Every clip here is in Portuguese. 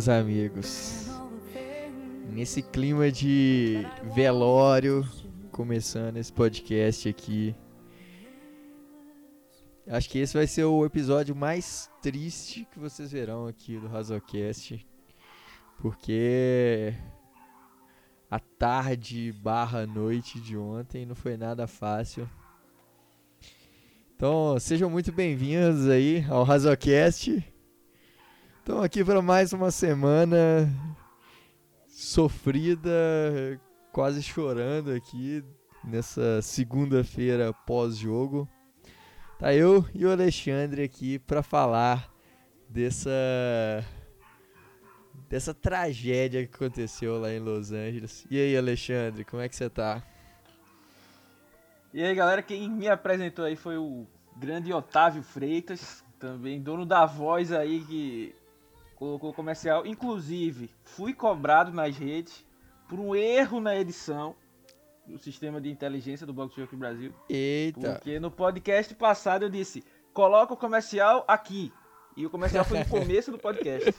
Meus amigos. Nesse clima de velório, começando esse podcast aqui. Acho que esse vai ser o episódio mais triste que vocês verão aqui do Razocast. Porque a tarde barra noite de ontem não foi nada fácil. Então, sejam muito bem-vindos aí ao Razocast. Estamos aqui para mais uma semana sofrida, quase chorando aqui nessa segunda-feira pós-jogo. Tá eu e o Alexandre aqui para falar dessa dessa tragédia que aconteceu lá em Los Angeles. E aí, Alexandre, como é que você tá? E aí, galera, quem me apresentou aí foi o grande Otávio Freitas, também dono da voz aí que colocou comercial. Inclusive, fui cobrado nas redes por um erro na edição do sistema de inteligência do Blockchain aqui Brasil. Eita! Porque no podcast passado eu disse, coloca o comercial aqui. E o comercial foi no começo do podcast.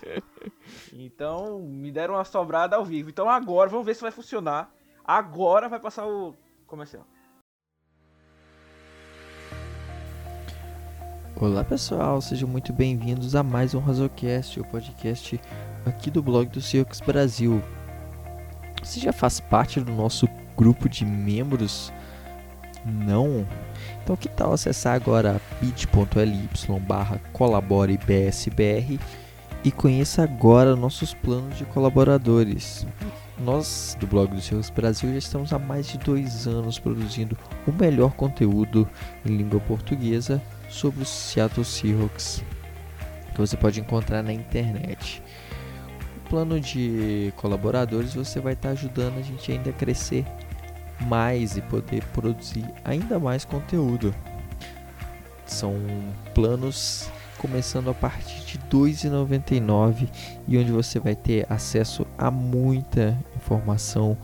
Então, me deram uma sobrada ao vivo. Então agora, vamos ver se vai funcionar. Agora vai passar o comercial. Olá pessoal, sejam muito bem-vindos a mais um Razocast, o podcast aqui do blog do Circus Brasil. Você já faz parte do nosso grupo de membros? Não? Então que tal acessar agora bit.ly barra colaborebsbr e conheça agora nossos planos de colaboradores. Nós, do blog do Circus Brasil, já estamos há mais de dois anos produzindo o melhor conteúdo em língua portuguesa sobre o Seattle Seahawks que você pode encontrar na internet. O plano de colaboradores você vai estar ajudando a gente ainda a crescer mais e poder produzir ainda mais conteúdo. São planos começando a partir de R$ 2,99 e onde você vai ter acesso a muita informação,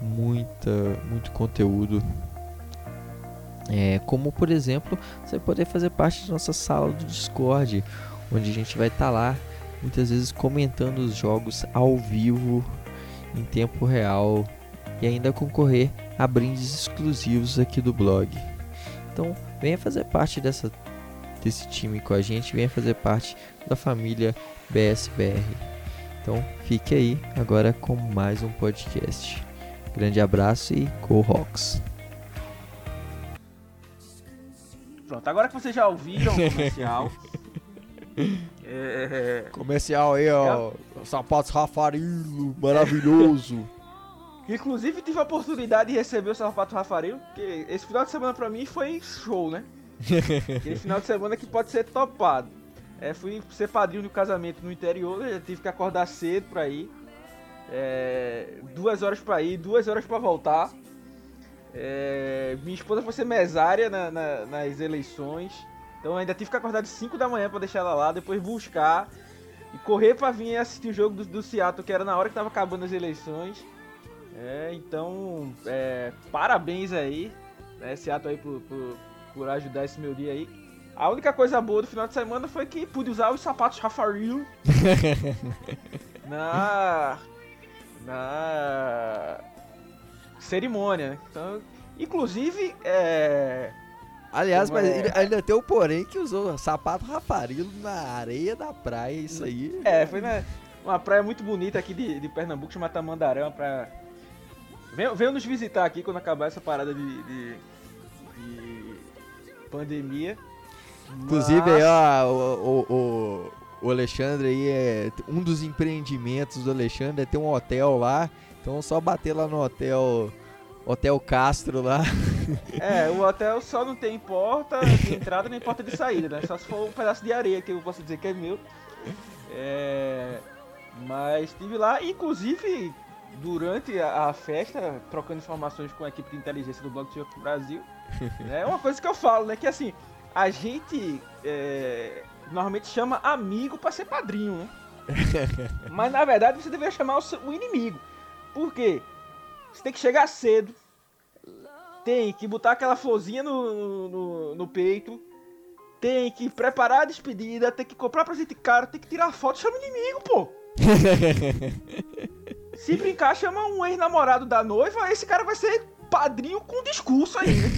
muita, muito conteúdo é, como por exemplo, você poder fazer parte da nossa sala do Discord, onde a gente vai estar tá lá muitas vezes comentando os jogos ao vivo, em tempo real e ainda concorrer a brindes exclusivos aqui do blog. Então, venha fazer parte dessa, desse time com a gente, venha fazer parte da família BSBR. Então, fique aí agora com mais um podcast. Grande abraço e Go Rocks! Pronto, agora que vocês já ouviram o comercial. é... Comercial aí, ó. É... Sapatos Rafarilo, maravilhoso. Inclusive tive a oportunidade de receber o sapato Rafarilo, porque esse final de semana pra mim foi show, né? Aquele final de semana que pode ser topado. É, fui ser padrinho do casamento no interior, já tive que acordar cedo pra ir. É, duas horas pra ir, duas horas pra voltar. É, minha esposa foi ser mesária na, na, nas eleições. Então ainda tive que acordar de 5 da manhã para deixar ela lá, depois buscar e correr para vir assistir o jogo do, do Seattle, que era na hora que tava acabando as eleições. É, então, é, parabéns aí, né, Seattle aí por, por, por, ajudar esse meu dia aí. A única coisa boa do final de semana foi que pude usar os sapatos Rafael na na cerimônia, né? Então, inclusive, é... Aliás, mas é... ainda tem o porém que usou sapato rafarilo na areia da praia, isso aí. É, foi na, uma praia muito bonita aqui de, de Pernambuco, chamada Tamandaré, uma praia Venham, venham nos visitar aqui quando acabar essa parada de, de, de pandemia. Inclusive, Mas- aí, ó, o, o, o Alexandre aí é. Um dos empreendimentos do Alexandre é ter um hotel lá. Então é só bater lá no hotel. Hotel Castro lá. É, o hotel só não tem porta de entrada nem porta de saída, né? Só se for um pedaço de areia que eu posso dizer que é meu. É, mas estive lá, inclusive durante a, a festa, trocando informações com a equipe de inteligência do Blog do Brasil. É uma coisa que eu falo, né? Que assim, a gente é, normalmente chama amigo pra ser padrinho, né? Mas na verdade você deveria chamar o, seu- o inimigo. Por quê? Você tem que chegar cedo, tem que botar aquela florzinha no, no, no peito, tem que preparar a despedida, tem que comprar presente caro, tem que tirar foto, chama o inimigo, pô. Se brincar, chama um ex-namorado da noiva, esse cara vai ser padrinho com discurso ainda.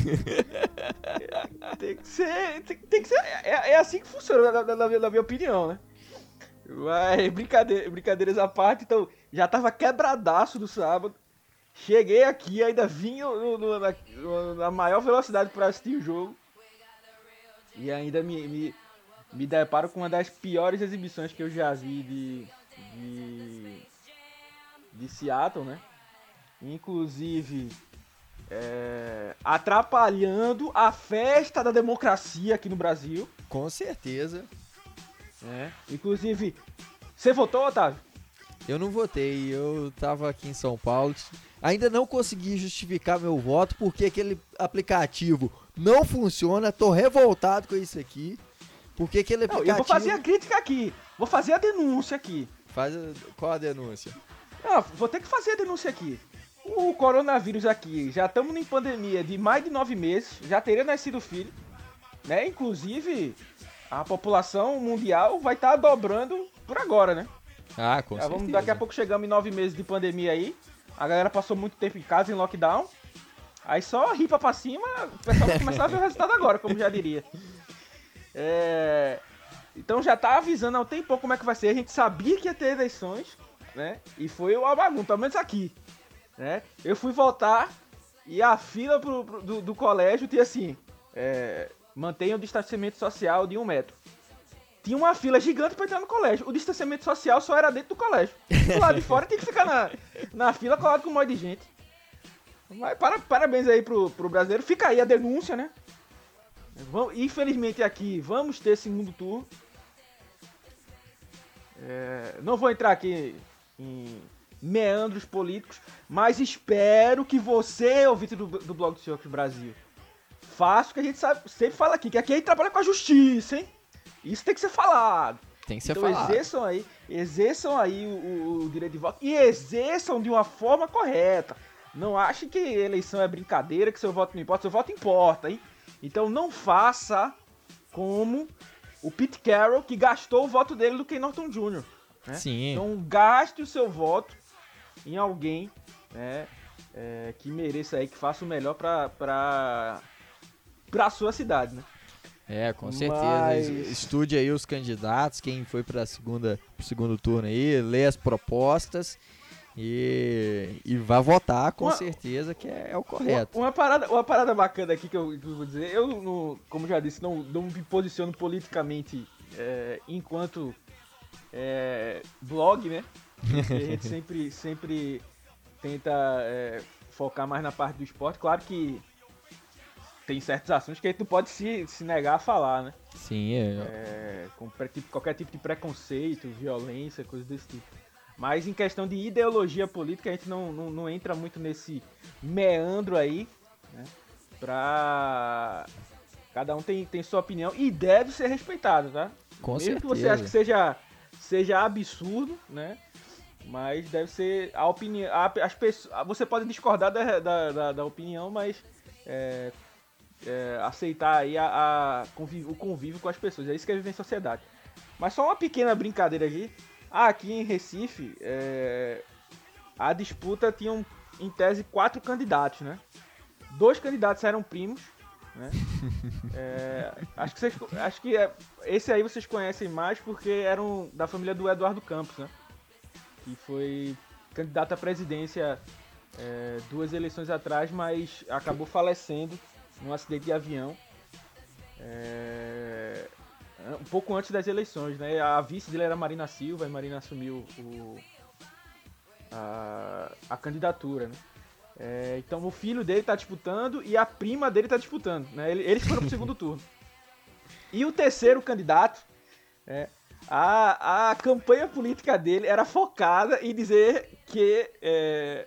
tem que ser. Tem, tem que ser. É, é assim que funciona, na, na- na minha opinião, né? Mas brincadeira, brincadeiras à parte, então já tava quebradaço do sábado. Cheguei aqui, ainda vim no- no- na, no- na maior velocidade para assistir o jogo. E ainda me, me, me deparo com uma das piores exibições que eu já vi de, de, de Seattle, né? Inclusive, é, atrapalhando a festa da democracia aqui no Brasil. Com certeza. Né? Inclusive, você votou, Otávio? Eu não votei, eu tava aqui em São Paulo. Ainda não consegui justificar meu voto porque aquele aplicativo não funciona. Tô revoltado com isso aqui. Porque aquele Não, aplicativo. eu vou fazer a crítica aqui. Vou fazer a denúncia aqui. Faz a- Qual a denúncia? Ah, vou ter que fazer a denúncia aqui. O coronavírus aqui, já estamos em pandemia de mais de nove meses, já teria nascido filho, né? Inclusive, a população mundial vai estar dobrando por agora, né? Ah, com Já certeza. vamos, daqui a pouco chegamos em nove meses de pandemia aí. A galera passou muito tempo em casa, em lockdown. Aí só ripa pra cima, o pessoal vai começar a ver o resultado agora, como já diria. É, Então já tá avisando há um tempo como é que vai ser. A gente sabia que ia ter eleições, né? E foi uma bagunça, pelo menos aqui. Né? Eu fui votar e a fila pro- pro- do, do colégio tinha assim: é, mantenha o distanciamento social de um metro. Tinha uma fila gigante pra entrar no colégio. O distanciamento social só era dentro do colégio. Do lado de fora tinha que ficar na, na fila colado com um monte de gente. Mas para, parabéns aí pro, pro brasileiro. Fica aí a denúncia, né? Vamos- infelizmente aqui vamos ter segundo turno. É, não vou entrar aqui em meandros políticos, mas espero que você, ouvinte do, do blog do Senhor Brasil, o que a gente sabe, sempre fala aqui, que aqui a gente trabalha com a justiça, hein? Isso tem que ser falado. Tem que ser então falado. exerçam aí, exerçam aí o, o- o direito de voto e exerçam de uma forma correta. Não achem que eleição é brincadeira, que seu voto não importa, seu voto importa, hein? Então não faça como o Pete Carroll, que gastou o voto dele do Ken Norton Jr. né? Sim. Então gaste o seu voto em alguém né, é, que mereça aí, que faça o melhor pra, pra, pra sua cidade, né? É, com certeza. Mas- Es- Estude aí os candidatos, quem foi para segunda, pro segundo turno aí, lê as propostas e, e vá votar com Uma- certeza que é, é o correto. Uma, uma parada, uma parada bacana aqui que eu, que eu vou dizer, eu, não- como já disse, não, não me posiciono politicamente é, enquanto é, blog, né? Porque a gente sempre, sempre tenta é, focar mais na parte do esporte. Claro que tem certos assuntos que a gente não pode se, se negar a falar, né? Sim, é, É, com tipo, qualquer tipo de preconceito, violência, coisa desse tipo. Mas em questão de ideologia política, a gente não, não, não entra muito nesse meandro aí, né? Pra. Cada um tem, tem sua opinião e deve ser respeitado, tá? com Mesmo certeza. que você ache que seja, seja absurdo, né? Mas deve ser a opinião. a- As pessoas, você pode discordar da, da, da- da opinião, mas é, é, aceitar aí a, a convívio- o convívio com as pessoas. É isso que é viver em sociedade. Mas só uma pequena brincadeira aqui. Ah, aqui em Recife, é, a disputa tinha um, em tese quatro candidatos, né? Dois candidatos eram primos, né? É, acho que, vocês, acho que é, esse aí vocês conhecem mais porque eram da família do Eduardo Campos, né? Que foi candidato à presidência é, duas eleições atrás, mas acabou falecendo num acidente de avião. É, um pouco antes das eleições, né? A vice dele era Marina Silva e Marina assumiu o, a, a candidatura, né? É, então o filho dele tá disputando e a prima dele tá disputando, né? Eles foram pro segundo turno. E o terceiro candidato, é, a, a campanha política dele era focada em dizer que. É,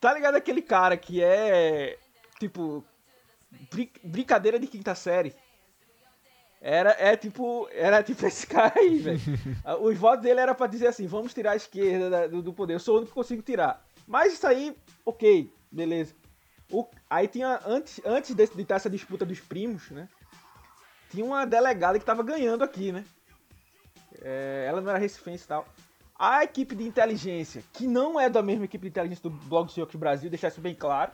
tá ligado aquele cara que é. Tipo. Brincadeira de quinta série. Era, é tipo, era tipo esse cara aí, velho. Os votos dele era para dizer assim: vamos tirar a esquerda do, do, poder. Eu sou o único que consigo tirar. Mas isso aí, ok, beleza. O, aí tinha, antes, antes de, de estar essa disputa dos primos, né? Tinha uma delegada que tava ganhando aqui, né? É, ela não era recifense e tal. A equipe de inteligência, que não é da mesma equipe de inteligência do Blog do Brasil, deixar isso bem claro,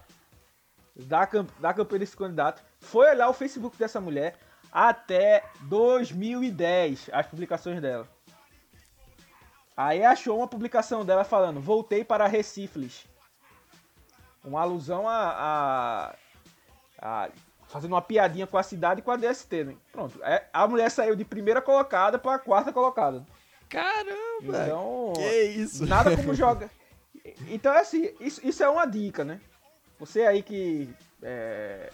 da, da campanha desse candidato, foi olhar o Facebook dessa mulher até 2010, as publicações dela. Aí achou uma publicação dela falando: Voltei para Recifes. Uma alusão a, a, a, fazendo uma piadinha com a cidade e com a DST, né? Pronto. É, a mulher saiu de primeira colocada para quarta colocada. Caramba! Então, que isso? Nada como joga. Então, é assim, isso, isso é uma dica, né? Você aí que é,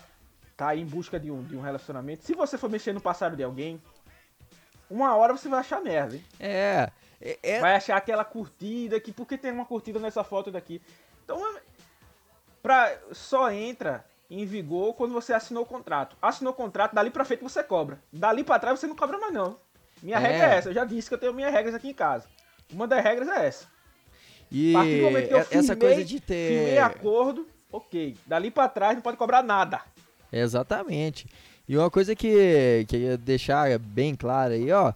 tá em busca de um, de um relacionamento, se você for mexer no passado de alguém, uma hora você vai achar merda, hein? É. é, é... Vai achar aquela curtida que por que tem uma curtida nessa foto daqui? Então, pra, só entra em vigor quando você assinou o contrato. Assinou o contrato, dali pra frente você cobra. Dali pra trás você não cobra mais não. Minha é. regra é essa, eu já disse que eu tenho minhas regras aqui em casa. Uma das regras é essa. E a partir do momento que eu firmei, essa coisa de ter... firmei acordo, ok. Dali pra trás não pode cobrar nada. Exatamente. E uma coisa que, que eu deixar bem clara aí, ó,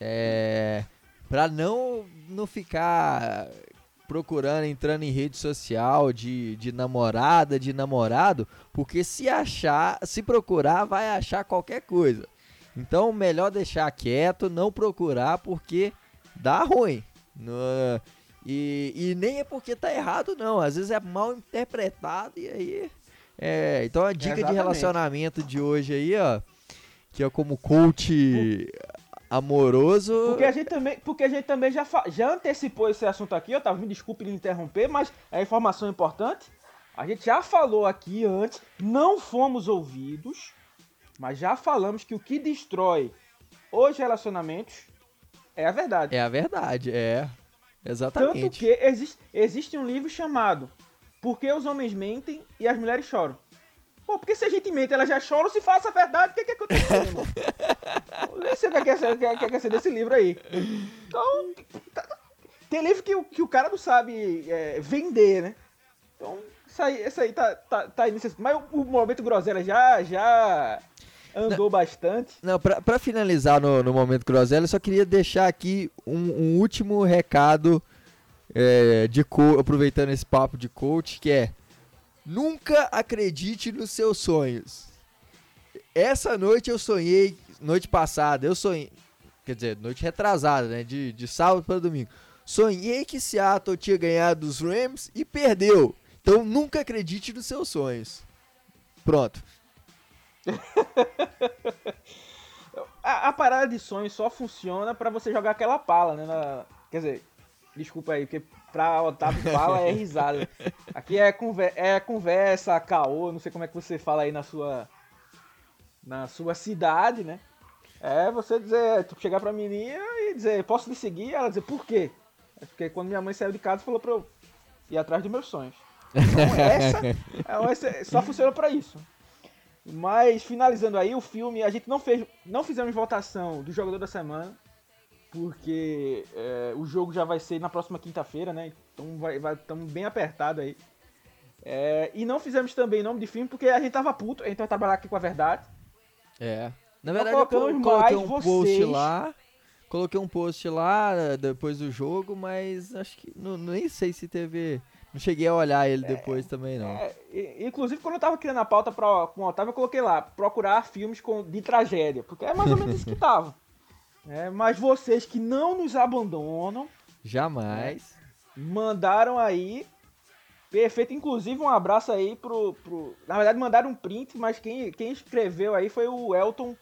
é... Pra não, não ficar procurando, entrando em rede social de, de namorada, de namorado, porque se achar, se procurar, vai achar qualquer coisa. Então, melhor deixar quieto, não procurar, porque dá ruim. E, e nem é porque tá errado, não. Às vezes é mal interpretado e aí. É, então a dica de relacionamento de hoje aí, ó, que é como coach amoroso. Porque a gente também, porque a gente também já, já antecipou esse assunto aqui, Otávio, me desculpe interromper, mas é informação importante. A gente já falou aqui antes, não fomos ouvidos, mas já falamos que o que destrói os relacionamentos é a verdade. É a verdade, é. Exatamente. Tanto que existe, existe um livro chamado Por que os homens mentem e as mulheres choram. Pô, porque se a gente mente, ela já chora, se faça a verdade, o que que acontece, irmão? Nem sei o que é que é ser desse livro aí. Então, tá, tá. tem livro que, que o cara não sabe é, vender, né? Então, isso aí, isso aí tá, tá, tá aí nesse... Mas o, o momento groselha já, já andou não, bastante. Não, pra, pra finalizar no, no momento groselha, eu só queria deixar aqui um, um último recado é, de aproveitando esse papo de coach, que é Nunca acredite nos seus sonhos. Essa noite eu sonhei, noite passada, eu sonhei, quer dizer, noite retrasada, né, de, de sábado para domingo. Sonhei que Seattle tinha ganhado dos Rams e perdeu. Então nunca acredite nos seus sonhos. Pronto. A, a, parada de sonhos só funciona para você jogar aquela pala, né? Na, quer dizer, desculpa aí, porque pra Otávio fala é risada. Aqui é, conver é conversa, caô, não sei como é que você fala aí na sua na sua cidade, né? É você dizer, tu chegar pra menina e dizer, posso lhe seguir? Ela dizer, por quê? É porque quando minha mãe saiu de casa falou pra eu ir atrás dos meus sonhos. Então essa, essa só funciona para isso. Mas finalizando aí o filme, a gente não fez, não fizemos votação do jogador da semana porque é, o jogo já vai ser na próxima quinta-feira, né? Então vai, vai estamos bem apertado aí. É, e não fizemos também nome de filme porque a gente tava puto, a gente vai trabalhar aqui com a verdade. É. Na verdade, eu coloquei um vocês... post lá. Coloquei um post lá eh, depois do jogo, mas acho que. Não, nem sei se teve. Não cheguei a olhar ele é, depois também, não. É, inclusive, quando eu tava criando a pauta pra, com o Otávio, eu coloquei lá, procurar filmes com, de tragédia. Porque é mais ou menos isso que tava. É, mas vocês que não nos abandonam. Jamais. Né, mandaram aí Perfeito, inclusive um abraço aí pro, pro. Na verdade, mandaram um print, mas quem, quem escreveu aí foi o Elton,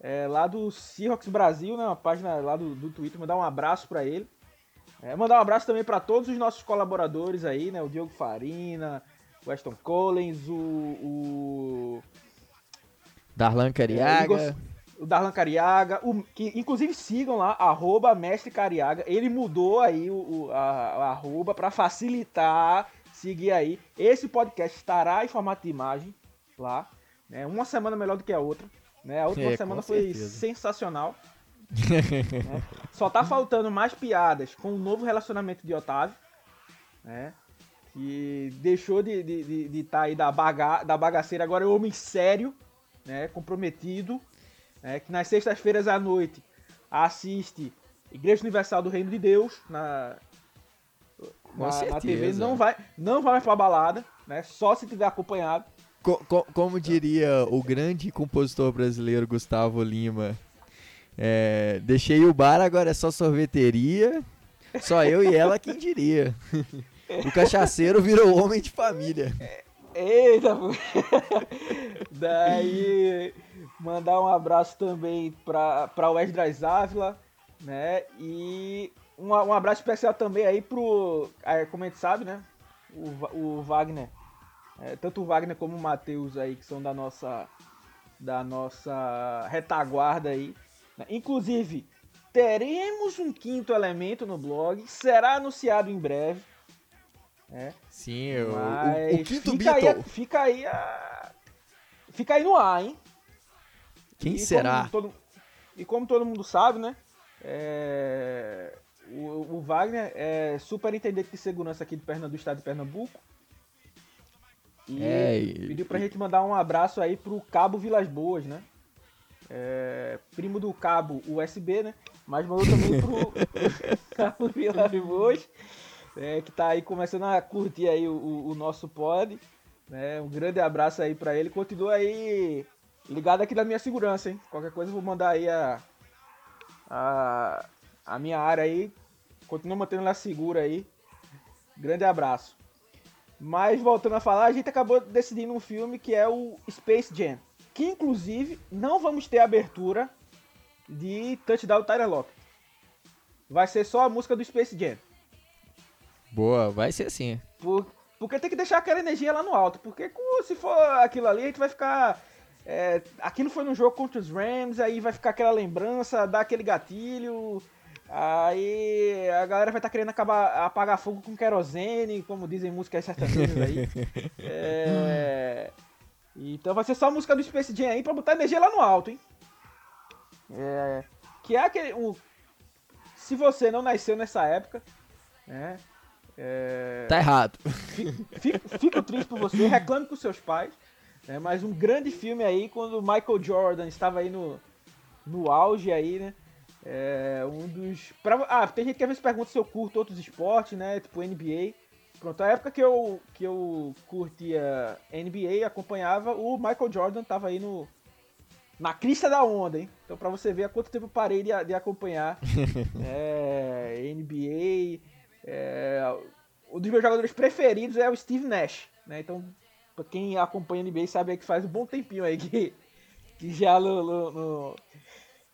é, lá do Seahawks Brasil, né? Uma página lá do, do Twitter. Mandar um abraço para ele. É, mandar um abraço também para todos os nossos colaboradores aí, né? O Diogo Farina, o Weston Collins, o. o Darlan Cariaga. É, o Darlan Cariaga, o, que inclusive sigam lá, arroba Mestre Cariaga. Ele mudou aí o, o a, a arroba para facilitar seguir aí. Esse podcast estará em formato de imagem lá. Né? Uma semana melhor do que a outra. Né? A última é, semana foi sensacional. Né? Só tá faltando mais piadas com o novo relacionamento de Otávio. Né? Que deixou de estar de, de, de tá aí da, baga, da bagaceira, agora é homem sério, né? comprometido. Né? Que nas sextas-feiras à noite assiste Igreja Universal do Reino de Deus na, na, na, TV. Não vai, não vai pra balada, né? Só se tiver acompanhado. Co co como diria o grande compositor brasileiro Gustavo Lima, é, deixei o bar, agora é só sorveteria. Só eu e ela, quem diria. O cachaceiro virou homem de família. Eita, Daí, mandar um abraço também pra, pra Wesley Ávila, né? E um, um abraço especial também aí pro, como a gente sabe, né? O, o Wagner é, tanto o Wagner como o Matheus aí, que são da nossa, da nossa retaguarda aí. Né? Inclusive, teremos um quinto elemento no blog, será anunciado em breve. É. Sim, o, o, o quinto fica Beatle. Aí, fica aí a, Fica aí no ar, hein? Quem e será? Como todo, e como todo mundo sabe, né? É, o, o, Wagner é superintendente de segurança aqui do, do estado de Pernambuco. E é, e... pediu pra gente mandar um abraço aí pro Cabo Vilas Boas, né? É, primo do Cabo USB, né? Mas mandou também pro Cabo Vilas Boas, é, que tá aí começando a curtir aí o, o nosso pod. Né? Um grande abraço aí pra ele. Continua aí ligado aqui na minha segurança, hein? Qualquer coisa eu vou mandar aí a, a, a minha área aí. Continua mantendo ela segura aí. Grande abraço. Mas voltando a falar, a gente acabou decidindo um filme que é o Space Jam. Que inclusive não vamos ter abertura de Touchdown Tyler Lock. Vai ser só a música do Space Jam. Boa, vai ser assim. Por, porque tem que deixar aquela energia lá no alto. Porque se for aquilo ali, a gente vai ficar. É, aquilo foi no jogo contra os Rams, aí vai ficar aquela lembrança, dar aquele gatilho. Aí a galera vai estar tá querendo acabar, apagar fogo com querosene, como dizem músicas sertanejas aí. é... Então vai ser só a música do Space Jam aí pra botar energia lá no alto, hein? É... Que é aquele. Se você não nasceu nessa época, né? É... Tá errado. Fico, fico, triste por você, reclame com seus pais. Né? Mas um grande filme aí, quando o Michael Jordan estava aí no, no auge aí, né? É um dos. Pra, ah, tem gente que às vezes pergunta se eu curto outros esportes, né? Tipo NBA. Pronto, a época que eu, que eu curtia NBA, acompanhava, o Michael Jordan tava aí no. Na crista da onda, hein? Então pra você ver há quanto tempo eu parei de, de acompanhar é, NBA. É, um dos meus jogadores preferidos é o Steve Nash, né? Então, pra quem acompanha NBA sabe que faz um bom tempinho aí que, que já no, no, no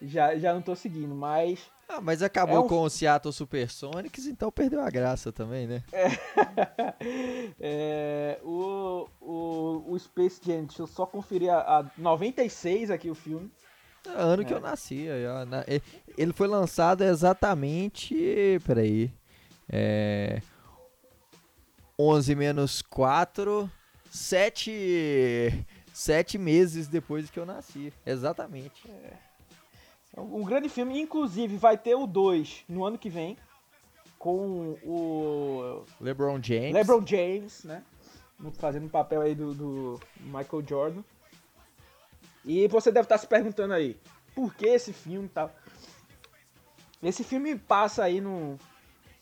já, já não tô seguindo, mas. Ah, mas acabou é um... com o Seattle Supersonics, então perdeu a graça também, né? É, é, o, o, o Space Jam, deixa eu só conferir a, a 96 aqui o filme. É, ano que eu é. nasci. Ele foi lançado exatamente. Peraí. É, 11 menos 4. 7. 7 meses depois que eu nasci. Exatamente. É. Um grande filme, inclusive vai ter o 2 no ano que vem com o LeBron James. LeBron James, né? Fazendo o papel aí do, do, Michael Jordan. E você deve estar se perguntando aí, por que esse filme tal? Tá... Esse filme passa aí num,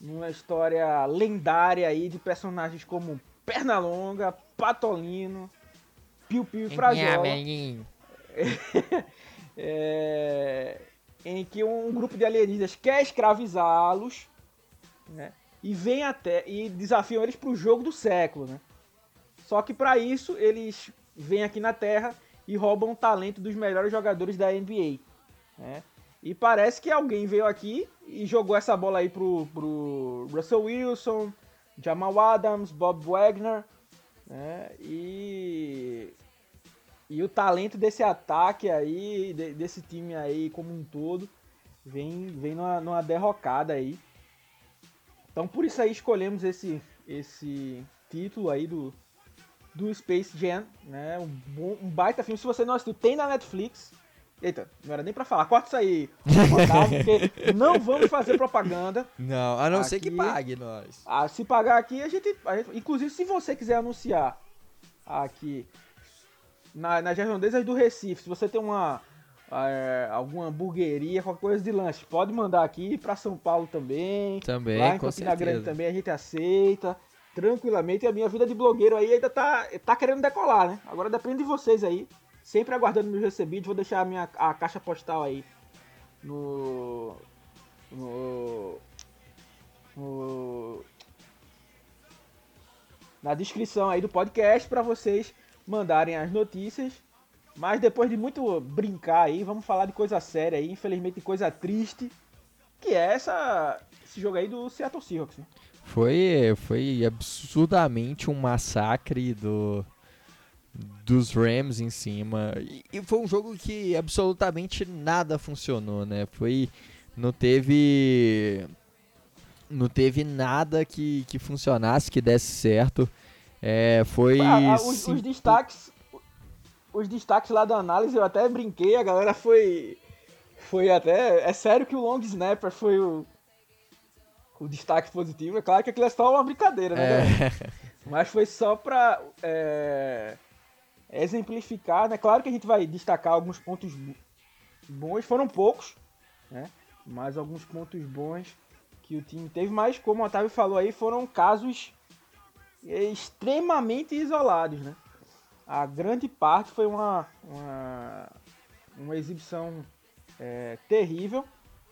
numa história lendária aí de personagens como Pernalonga, Patolino, Piu Piu e Frajola. é, em que um grupo de alienígenas quer escravizá-los, né? e vem até e desafiam eles pro jogo do século, né? Só que para isso eles vêm aqui na Terra e roubam o talento dos melhores jogadores da NBA, né? E parece que alguém veio aqui e jogou essa bola aí pro, pro Russell Wilson, Jamal Adams, Bob Wagner, né? E e o talento desse ataque aí, de, desse time aí como um todo, vem, vem numa, numa derrocada aí. Então por isso aí escolhemos esse, esse título aí do, do Space Jam, né? Um, bom, um baita filme. Se você não assistiu, tem na Netflix. Eita, não era nem pra falar. Corta isso aí, porque não vamos fazer propaganda. Não, a não aqui, ser que pague nós. Ah, se pagar aqui, a gente, a gente. Inclusive, se você quiser anunciar aqui na, nas redondezas do Recife, se você tem uma é, alguma hamburgueria, qualquer coisa de lanche, pode mandar aqui para São Paulo também. Também, lá em com Campina certeza. Grande também a gente aceita tranquilamente. E a minha vida de blogueiro aí ainda tá, tá querendo decolar, né? Agora depende de vocês aí. Sempre aguardando meus recebidos. Vou deixar a minha a caixa postal aí no. no. no na descrição aí do podcast para vocês mandarem as notícias. Mas depois de muito brincar aí, vamos falar de coisa séria aí, infelizmente coisa triste, que é essa, esse jogo aí do Seattle Seahawks. Né? Foi, foi absurdamente um massacre do, dos Rams em cima. E, e, foi um jogo que absolutamente nada funcionou, né? Foi. Não teve. Não teve nada que, que funcionasse, que desse certo. É, foi. Ah, ah, os, os, destaques. Os destaques lá da análise eu até brinquei, a galera foi. Foi até. É sério que o long snapper foi o. O destaque positivo. É claro que aquilo é só uma brincadeira, né? É. Mas foi só pra. É, exemplificar, né? Claro que a gente vai destacar alguns pontos bons, foram poucos, né? Mas alguns pontos bons que o time teve, mas como o Otávio falou aí, foram casos extremamente isolados, né? A grande parte foi uma, uma, uma exibição é, terrível,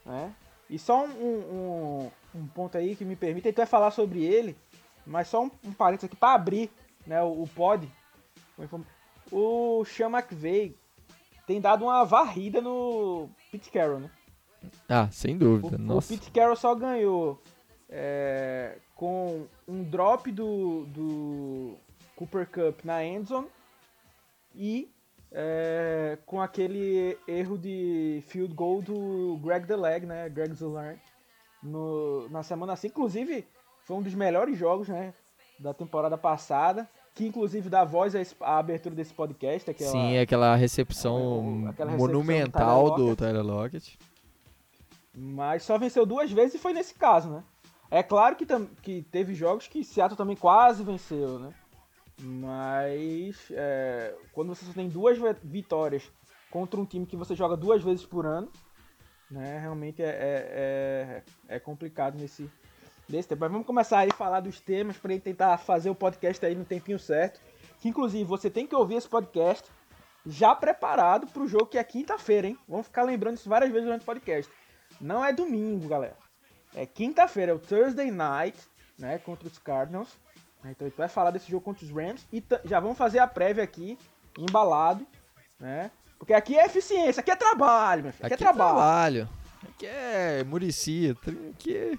né? E só um, um, um, ponto aí que me permite, até falar sobre ele, mas só um, um parênteses aqui para abrir né, o, o pod. O Sean McVeigh tem dado uma varrida no Pete Carroll, né? Ah, sem dúvida. O, Nossa. o Pete Carroll só ganhou é, com um drop do, do Cooper Cup na endzone e é, com aquele erro de field goal do Greg Deleg, né, Greg Zuller, no, na semana assim. Inclusive, foi um dos melhores jogos né, da temporada passada, que inclusive dá voz à, abertura desse podcast. Aquela, Sim, aquela recepção, é, aquela recepção monumental do Tyler Lockett. Mas só venceu duas vezes e foi nesse caso, né? É claro que, que teve jogos que Seattle também quase venceu, né? Mas é, quando você só tem duas vitórias contra um time que você joga duas vezes por ano, né? Realmente é, é, é, é complicado nesse, nesse tempo. Mas vamos começar aí a falar dos temas para tentar fazer o podcast aí no tempinho certo. Que inclusive você tem que ouvir esse podcast já preparado para o jogo que é quinta-feira, hein? Vamos ficar lembrando isso várias vezes durante o podcast. Não é domingo, galera. É quinta-feira, é o Thursday Night, né? Contra os Cardinals. Então a gente vai falar desse jogo contra os Rams. E já vamos fazer a prévia aqui, embalado, né? Porque aqui é eficiência, aqui é trabalho, meu filho. Aqui, aqui é trabalho. trabalho. Aqui é Murici. Aqui é,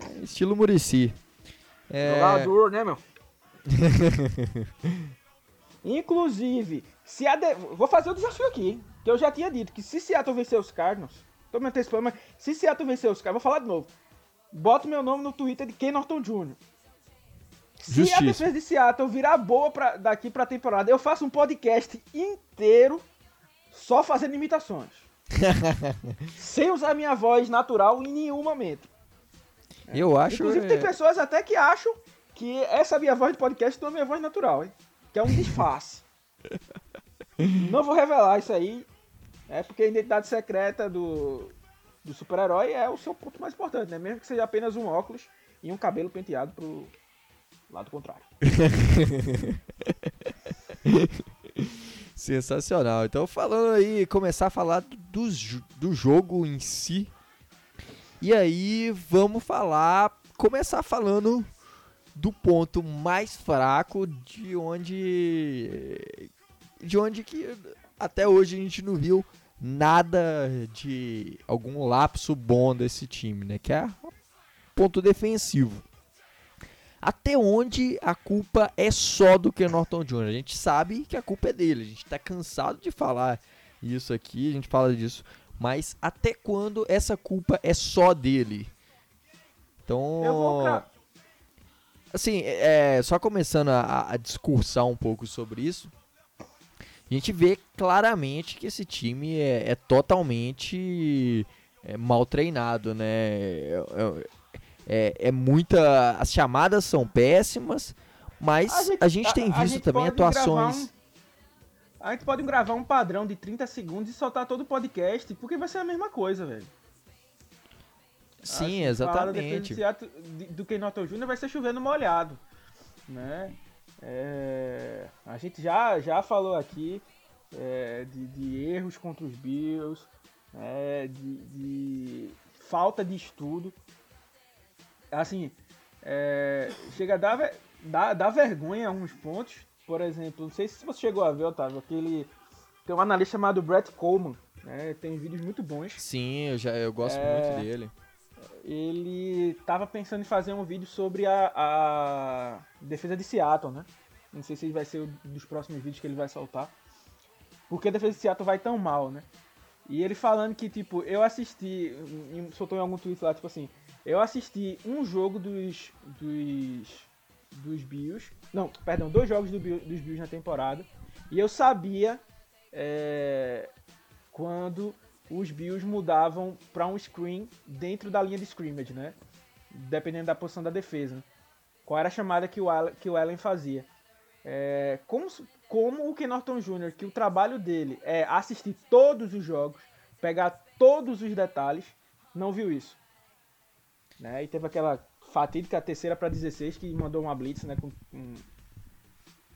é estilo Murici. É... Jogador, né, meu? Inclusive, se a de... vou fazer o desafio aqui, que eu já tinha dito que se Seattle vencer os Cardinals, Tô me antecipando, mas se Seattle vencer os caras, vou falar de novo. Bota meu nome no Twitter de Ken Norton Jr. Se Justiça. a defesa de Seattle virar boa pra, daqui pra temporada, eu faço um podcast inteiro só fazendo imitações. sem usar minha voz natural em nenhum momento. Eu acho. Inclusive, é... tem pessoas até que acham que essa minha voz de podcast não é minha voz natural, hein? Que é um disfarce. não vou revelar isso aí. É porque a identidade secreta do, do super-herói é o seu ponto mais importante, né? Mesmo que seja apenas um óculos e um cabelo penteado pro lado contrário. Sensacional. Então, falando aí, começar a falar do, do jogo em si. E aí, vamos falar começar falando do ponto mais fraco de onde de onde que até hoje a gente não viu nada de algum lapso bom desse time, né? Que é ponto defensivo. Até onde a culpa é só do Ken Norton Jr. A gente sabe que a culpa é dele. A gente tá cansado de falar isso aqui, a gente fala disso. Mas até quando essa culpa é só dele? Então. Assim, é, só começando a, a discursar um pouco sobre isso, a gente vê claramente que esse time é, é totalmente é, mal treinado, né? É, é, é, é, muita. As chamadas são péssimas, mas a gente, a gente tem visto também atuações. Um, a gente pode gravar um padrão de 30 segundos e soltar todo o podcast, porque vai ser a mesma coisa, velho. Sim, exatamente. Do Ken Norton Jr. vai ser chovendo molhado, né? É, a gente já, já falou aqui é, de, de, erros contra os Bills, é, de, de, falta de estudo. Assim, é, chega a dar, dar, dar vergonha alguns pontos. Por exemplo, não sei se você chegou a ver, Otávio, aquele. Tem um analista chamado Brett Coleman, né, tem vídeos muito bons. Sim, eu, já, eu gosto é, muito dele ele estava pensando em fazer um vídeo sobre a, a, defesa de Seattle, né? Não sei se vai ser um dos próximos vídeos que ele vai soltar. Porque a defesa de Seattle vai tão mal, né? E ele falando que, tipo, eu assisti, soltou em algum tweet lá, tipo assim, eu assisti um jogo dos, dos, dos Bills, não, perdão, dois jogos do, dos Bills na temporada, e eu sabia é, quando os Bills mudavam para um screen dentro da linha de scrimmage, né? Dependendo da posição da defesa. Qual era a chamada que o Allen, que o Allen fazia? É, como, como o Ken Norton Jr., que o trabalho dele é assistir todos os jogos, pegar todos os detalhes, não viu isso. Né? E teve aquela fatídica terceira para 16 que mandou uma blitz né, com, com,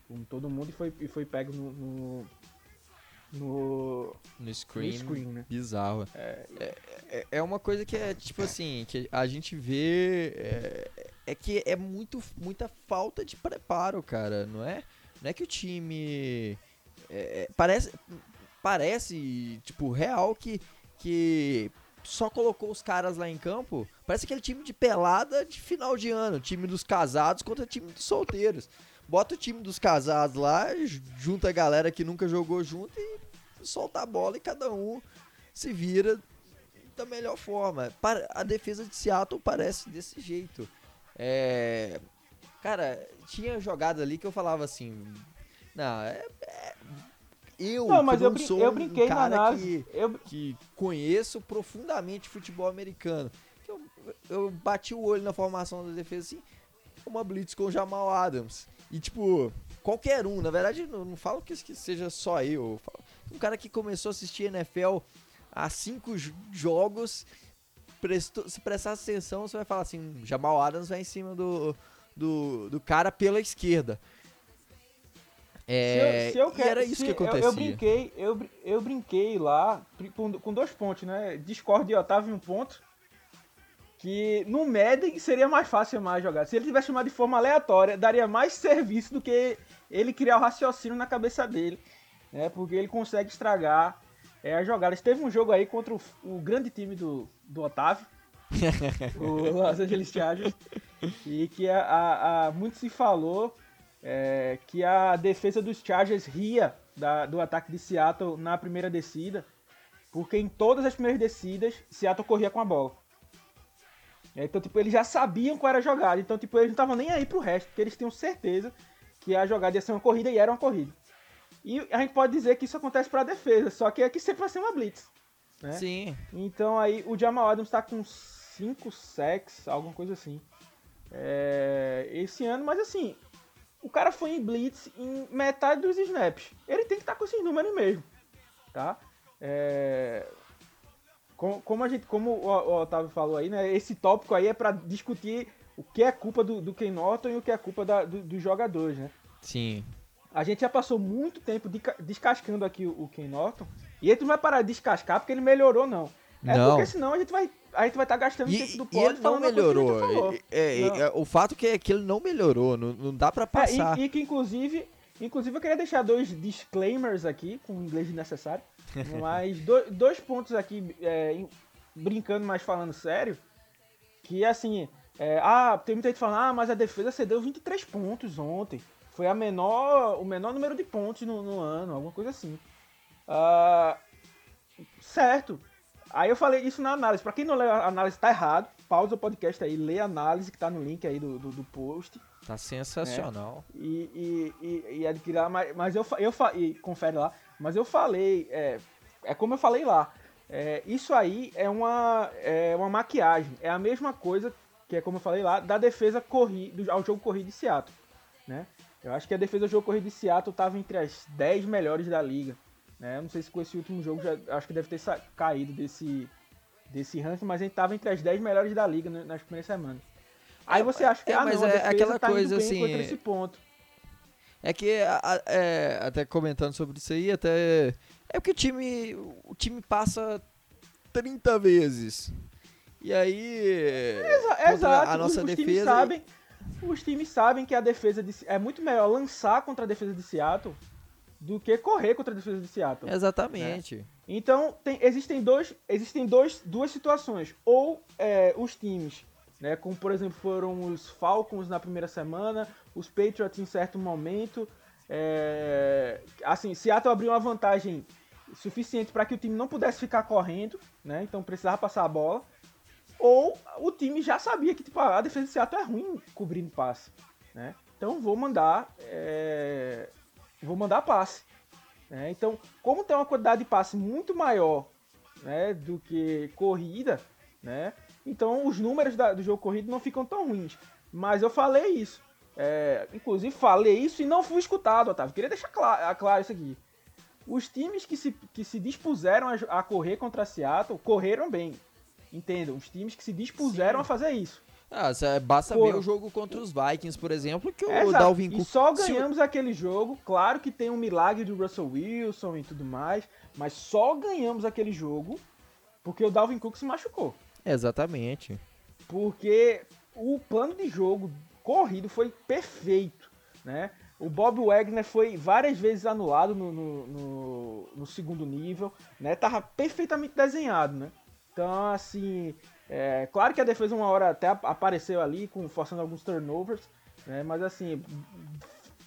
com todo mundo e foi, e foi pego no, no no, no screen, no screen né? bizarro. É, é, é, é, uma coisa que é tipo assim, que a gente vê é, é, que é muito, muita falta de preparo, cara, não é? Não é que o time é, é, parece parece tipo real que que só colocou os caras lá em campo. Parece aquele time de pelada de final de ano, time dos casados contra time dos solteiros bota o time dos casados lá, junta a galera que nunca jogou junto e solta a bola e cada um se vira da melhor forma. A defesa de Seattle parece desse jeito. É... Cara, tinha jogada ali que eu falava assim. Não, é. é... Eu, não, mas eu, brin sou eu brinquei um cara na que, eu... que conheço profundamente futebol americano. Eu, eu bati o olho na formação da defesa assim, uma blitz com o Jamal Adams. E, tipo, qualquer um, na verdade, não, não falo que, que seja só eu. Um cara que começou a assistir NFL há cinco jogos, prestou, se prestar atenção, você vai falar assim: Jamal Adams vai em cima do, do, do cara pela esquerda. É, se eu, se eu quero, era isso que acontecia. Eu, eu, brinquei, eu, eu brinquei lá com, dois pontos, né? Discord de Otávio um ponto que no Madden seria mais fácil mais jogar. Se ele tivesse chamado de forma aleatória, daria mais serviço do que ele criar o raciocínio na cabeça dele, né? Porque ele consegue estragar é, as jogadas. Teve um jogo aí contra o, o grande time do, do Otávio, o Los Angeles Chargers, e que a, a, a muito se falou é, que a defesa dos Chargers ria da, do ataque de Seattle na primeira descida, porque em todas as primeiras descidas, Seattle corria com a bola. Então, tipo, eles já sabiam qual era a jogada. Então, tipo, eles não estavam nem aí pro resto, porque eles tinham certeza que a jogada ia ser uma corrida e era uma corrida. E a gente pode dizer que isso acontece pra defesa, só que aqui sempre vai ser uma blitz. Né? Sim. Então aí o Jamal Adams tá com 5 sacks, alguma coisa assim. É, esse ano, mas assim, o cara foi em blitz em metade dos snaps. Ele tem que estar tá com esses números mesmo, tá? É, como, como, a gente, como o, o Otávio falou aí, né? Esse tópico aí é para discutir o que é culpa do, do Ken Norton e o que é culpa da, do, dos jogadores, né? Sim. A gente já passou muito tempo de, descascando aqui o, o Ken Norton. E ele não vai parar de descascar porque ele melhorou, não. É não. porque senão a gente vai, a gente vai estar tá gastando e, tempo do pod ele não melhorou. É, é, é, o fato que é que ele não melhorou, não, não dá para passar. É, e, e, que inclusive, inclusive eu queria deixar dois disclaimers aqui com inglês necessário, mas do, dois pontos aqui é, brincando, mas falando sério, que assim, é, ah, tem muita gente falando, ah, mas a defesa cedeu 23 pontos ontem. Foi a menor, o menor número de pontos no, no ano, alguma coisa assim. Uh, certo. Aí eu falei isso na análise. Para quem não lê a análise, tá errado. Pausa o podcast aí, lê a análise que tá no link aí do, do, do post. Tá sensacional. É, e, e, e, e adquirir lá, mas, mas eu, eu e confere lá. Mas eu falei, é, é como eu falei lá. É, isso aí é uma, é uma maquiagem. É a mesma coisa que é como eu falei lá, da defesa corrida, ao jogo corrido de Seattle. Né? Eu acho que a defesa do jogo corrido de Seattle estava entre as 10 melhores da liga. Né? Eu não sei se com esse último jogo já acho que deve ter caído desse, desse ranking, mas gente estava entre as 10 melhores da liga nas primeiras semanas. Aí você acha que é, ah, mas não, é aquela tá coisa assim. Esse ponto. É que é, até comentando sobre isso aí, até é porque o time o time passa 30 vezes. E aí, Exa exato, a nossa os, defesa times sabem, os times sabem que a defesa de, é muito melhor lançar contra a defesa de Seattle do que correr contra a defesa de Seattle. Exatamente. Né? Então, tem, existem, dois, existem dois, duas situações. Ou é, os times, né, como por exemplo foram os Falcons na primeira semana, os Patriots em certo momento. É, assim, Seattle abriu uma vantagem suficiente para que o time não pudesse ficar correndo, né, então precisava passar a bola. Ou o time já sabia que tipo, a defesa de Seattle é ruim cobrindo passe. Né? Então vou mandar. É... Vou mandar passe. Né? Então, como tem uma quantidade de passe muito maior né, do que corrida, né? Então os números da, do jogo corrido não ficam tão ruins. Mas eu falei isso. É, inclusive falei isso e não fui escutado, Otávio. Queria deixar claro, claro isso aqui. Os times que se, que se dispuseram a, a correr contra Seattle correram bem. Entendam, os times que se dispuseram Sim. a fazer isso. Ah, basta ver o jogo contra os Vikings, por exemplo, que o Dalvin Cook... E só ganhamos Se... aquele jogo, claro que tem um milagre do Russell Wilson e tudo mais, mas só ganhamos aquele jogo porque o Dalvin Cook se machucou. Exatamente. Porque o plano de jogo corrido foi perfeito, né? O Bob Wagner foi várias vezes anulado no, no, no, no segundo nível, né? Tava perfeitamente desenhado, né? Então, assim, é, claro que a defesa uma hora até apareceu ali, com, forçando alguns turnovers, né, mas assim,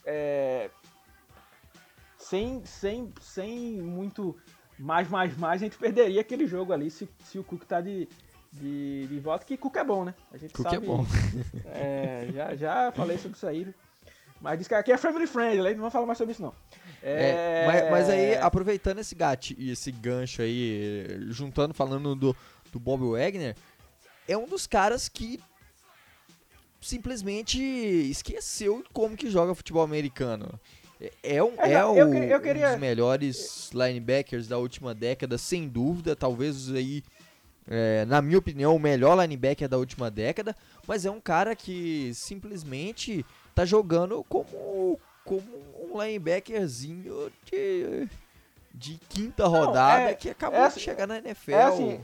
é, sem, sem, sem muito mais, mais, mais, a gente perderia aquele jogo ali se, se o Cook tá de, de, de volta, que Cook é bom, né? A gente Cook é sabe, é bom. É, já, já falei sobre isso aí. Mas diz que aqui é family friendly, não vamos falar mais sobre isso não. É... É, mas, mas, aí, aproveitando esse gato e esse gancho aí, juntando, falando do, do Bob Wagner, é um dos caras que simplesmente esqueceu como que joga futebol americano. É, é um, é, é o, eu, eu queria... um dos melhores linebackers da última década, sem dúvida. Talvez aí, é, na minha opinião, o melhor linebacker da última década. Mas é um cara que simplesmente tá jogando como, como um linebackerzinho de, de quinta rodada Não, é, que acabou é assim, de chegar na NFL. É assim,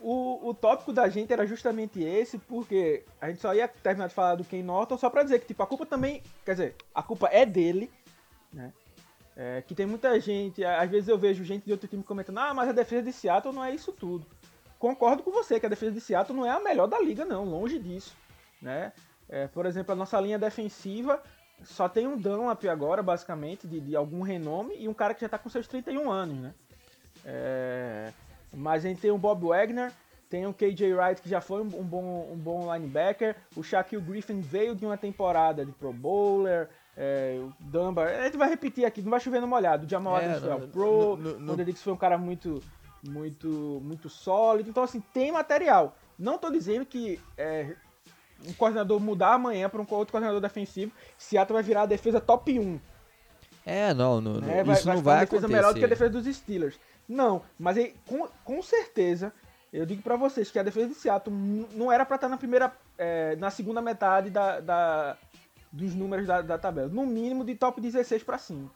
o, o tópico da gente era justamente esse, porque a gente só ia terminar de falar do Ken Norton só pra dizer que tipo, a culpa também. Quer dizer, a culpa é dele, né? É, que tem muita gente, às vezes eu vejo gente de outro time comentando, ah, mas a defesa de Seattle não é isso tudo. Concordo com você que a defesa de Seattle não é a melhor da liga, não, longe disso. Né? É, por exemplo, a nossa linha defensiva só tem um Dunlap agora, basicamente, de, de, algum renome, e um cara que já está com seus 31 anos, né? É, mas a gente tem o Bob Wagner, tem o KJ Wright, que já foi um, um bom, um bom linebacker, o Shaquille Griffin veio de uma temporada de Pro Bowler, é, o Dunbar, a gente vai repetir aqui, não vai chover no molhado, o Jamal é, Adams foi ao Pro, no, no, o Dedix foi um cara muito, muito, muito sólido, então assim, tem material. Não estou dizendo que é, um coordenador mudar amanhã para um outro coordenador defensivo, Seattle vai virar a defesa top 1. É, não, não é, vai, isso vai não vai acontecer. defesa melhor do que a defesa dos Steelers. Não, mas aí, com, com certeza, eu digo para vocês que a defesa de Seattle não era para estar na primeira, é, na segunda metade da, da dos números da, da, tabela. No mínimo de top 16 para cima.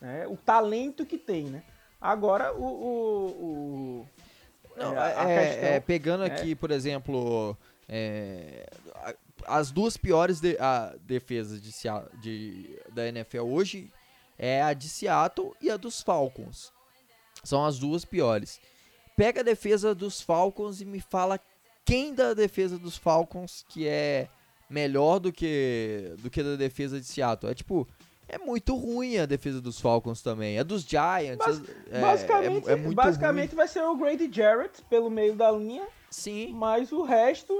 Né? O talento que tem, né? Agora, o, o, o Não, a- a é, questão- é, pegando é- aqui, por exemplo, é, as duas piores de- a, defesas de, de- da NFL hoje é a de Seattle e a dos Falcons. São as duas piores. Pega a defesa dos Falcons e me fala quem da defesa dos Falcons que é melhor do que do que da defesa de Seattle. É tipo, é muito ruim a defesa dos Falcons também. A dos Giants Bas- é, é- basicamente, é muito basicamente vai ser o Grady Jarrett pelo meio da linha, ruim. Sim. mas o resto,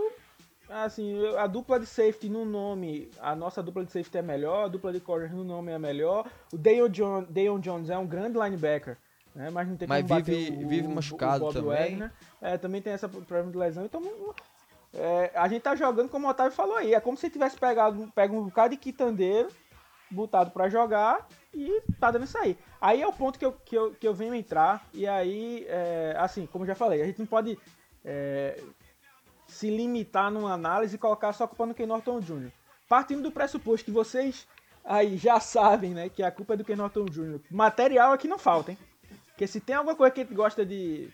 assim, a dupla de safety no nome, a nossa dupla de safety é melhor, a dupla de corners no nome é melhor. O Deion, John, Deion Jones é um grande linebacker, né? Mas não tem Mas como vive- bater o, vive machucado o Bob também. Wagner. É, também tem essa problema de lesão, então é, a gente tá jogando como o Otávio falou aí, é como se tivesse pegado pego um bocado de quitandeiro, botado pra jogar e tá dando isso aí. Aí é o ponto que eu, que eu, que eu venho entrar, e aí, é, assim, como já falei, a gente não pode é, se limitar numa análise e colocar só a culpa no Ken Norton Jr. Partindo do pressuposto que vocês aí já sabem, né, que a culpa é do Ken Norton Jr. Material aqui não falta, hein? Porque se tem alguma coisa que a gente gosta de,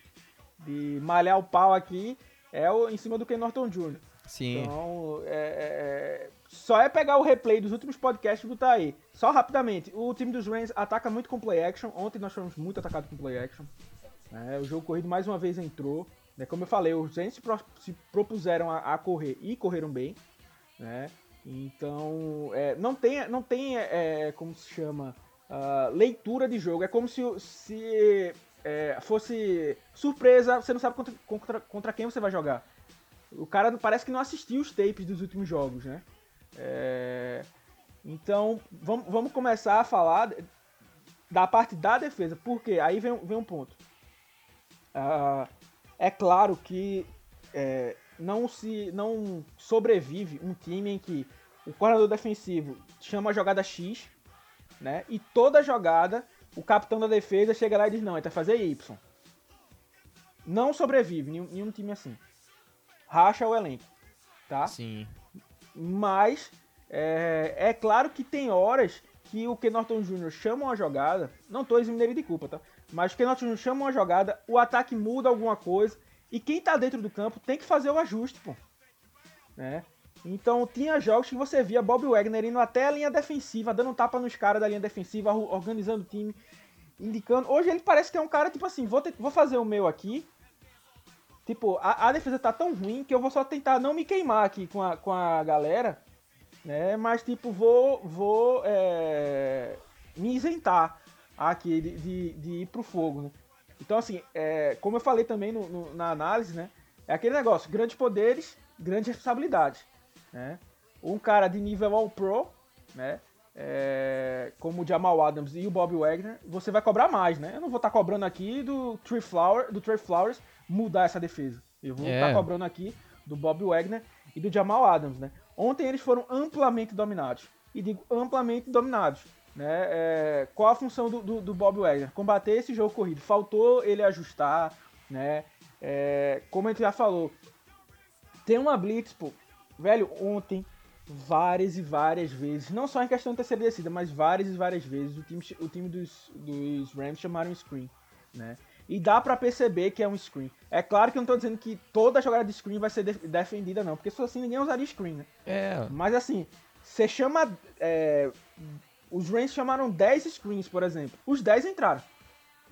de malhar o pau aqui, é o, em cima do Ken Norton Jr. Sim. Então, é, é, só é pegar o replay dos últimos podcasts e botar aí. Só rapidamente, o time dos Rams ataca muito com play action. Ontem nós fomos muito atacados com play action. É, o jogo corrido mais uma vez entrou. Né, como eu falei, os Rams se, pro- se propuseram a, a correr e correram bem. Né? Então, é, não tem, não tem é, como se chama, ah, leitura de jogo. É como se, se é, fosse surpresa, você não sabe contra, contra, contra quem você vai jogar. O cara parece que não assistiu os tapes dos últimos jogos, né? É, Então, vamos, vamos começar a falar da parte da defesa. Porque aí vem, vem um ponto. Ah, é claro que é, não se não sobrevive um time em que o coordenador defensivo chama a jogada X, né? E toda jogada o capitão da defesa chega lá e diz não, ele vai fazer Y. Não sobrevive nenhum, nenhum time assim. Racha o elenco, tá? Sim. Mas é, é claro que tem horas que o Ken Norton Jr. chama uma jogada, não tô eximindo ele de culpa, tá? Mas o Ken Norton Jr. chama uma jogada, o ataque muda alguma coisa e quem tá dentro do campo tem que fazer o ajuste, pô. Né? Então tinha jogos que você via Bob Wagner indo até a linha defensiva, dando um tapa nos caras da linha defensiva, organizando o time, indicando. Hoje ele parece que é um cara tipo assim, vou, ter- vou fazer o meu aqui. Tipo, a, a defesa tá tão ruim que eu vou só tentar não me queimar aqui com a, com a galera, né? Mas tipo, vou, vou é, me isentar aqui de, de, de ir pro fogo, né? Então assim, é, como eu falei também no- no- na análise, né? É aquele negócio, grandes poderes, grandes responsabilidades, né? Um cara de nível All Pro, né? É, como o Jamal Adams e o Bob Wagner, você vai cobrar mais, né? Eu não vou estar cobrando aqui do Trey Flower, do Trey Flowers mudar essa defesa. Eu vou É. estar cobrando aqui do Bob Wagner e do Jamal Adams, né? Ontem eles foram amplamente dominados. E digo amplamente dominados. Né? É, qual a função do, do, do Bob Wagner? Combater esse jogo corrido. Faltou ele ajustar, né? É, como a gente já falou, tem uma blitz, pô. Velho, ontem, várias e várias vezes, não só em questão de terceira descida, mas várias e várias vezes, o time, o time dos, dos Rams chamaram screen, né? E dá pra perceber que é um screen. É claro que eu não tô dizendo que toda jogada de screen vai ser def- defendida, não, porque se fosse assim ninguém usaria screen, né? É. Mas assim, você chama. é, os Rams chamaram 10 screens, por exemplo. Os 10 entraram.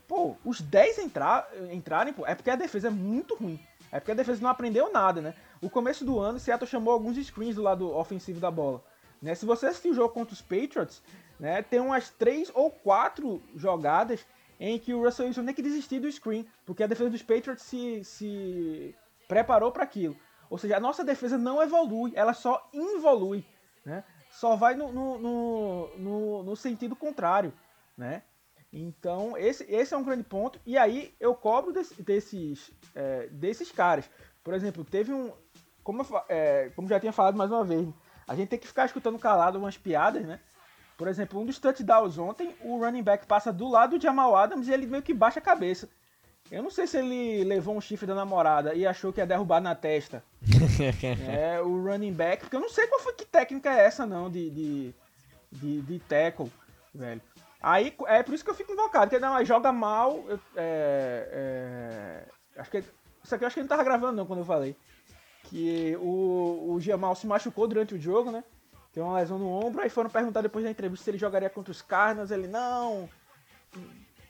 Pô, os 10 entrar, entrarem, pô, é porque a defesa é muito ruim. É porque a defesa não aprendeu nada, né? O começo do ano, Seattle chamou alguns screens do lado ofensivo da bola. Né? Se você assistir o jogo contra os Patriots, né, tem umas 3 ou 4 jogadas em que o Russell Wilson tem que desistir do screen, porque a defesa dos Patriots se, se preparou para aquilo. Ou seja, a nossa defesa não evolui, ela só involui, né? Só vai no, no, no, no, no sentido contrário, né? Então, esse, esse é um grande ponto. E aí, eu cobro desse- desses, é, desses caras. Por exemplo, teve um... Como, eu é, como já tinha falado mais uma vez, a gente tem que ficar escutando calado umas piadas, né? Por exemplo, um dos touchdowns ontem, o running back passa do lado do Jamal Adams e ele meio que baixa a cabeça. Eu não sei se ele levou um chifre da namorada e achou que ia derrubar na testa. é, o running back, porque eu não sei qual foi que técnica é essa não de, de, de, de tackle, velho. Aí é por isso que eu fico invocado, porque não, joga mal, eu- é, é, acho que Isso aqui eu acho que ele não tava gravando não quando eu falei. Que o, o Jamal se machucou durante o jogo, né? Tem uma lesão no ombro, aí foram perguntar depois da entrevista se ele jogaria contra os Cardinals. Ele, não,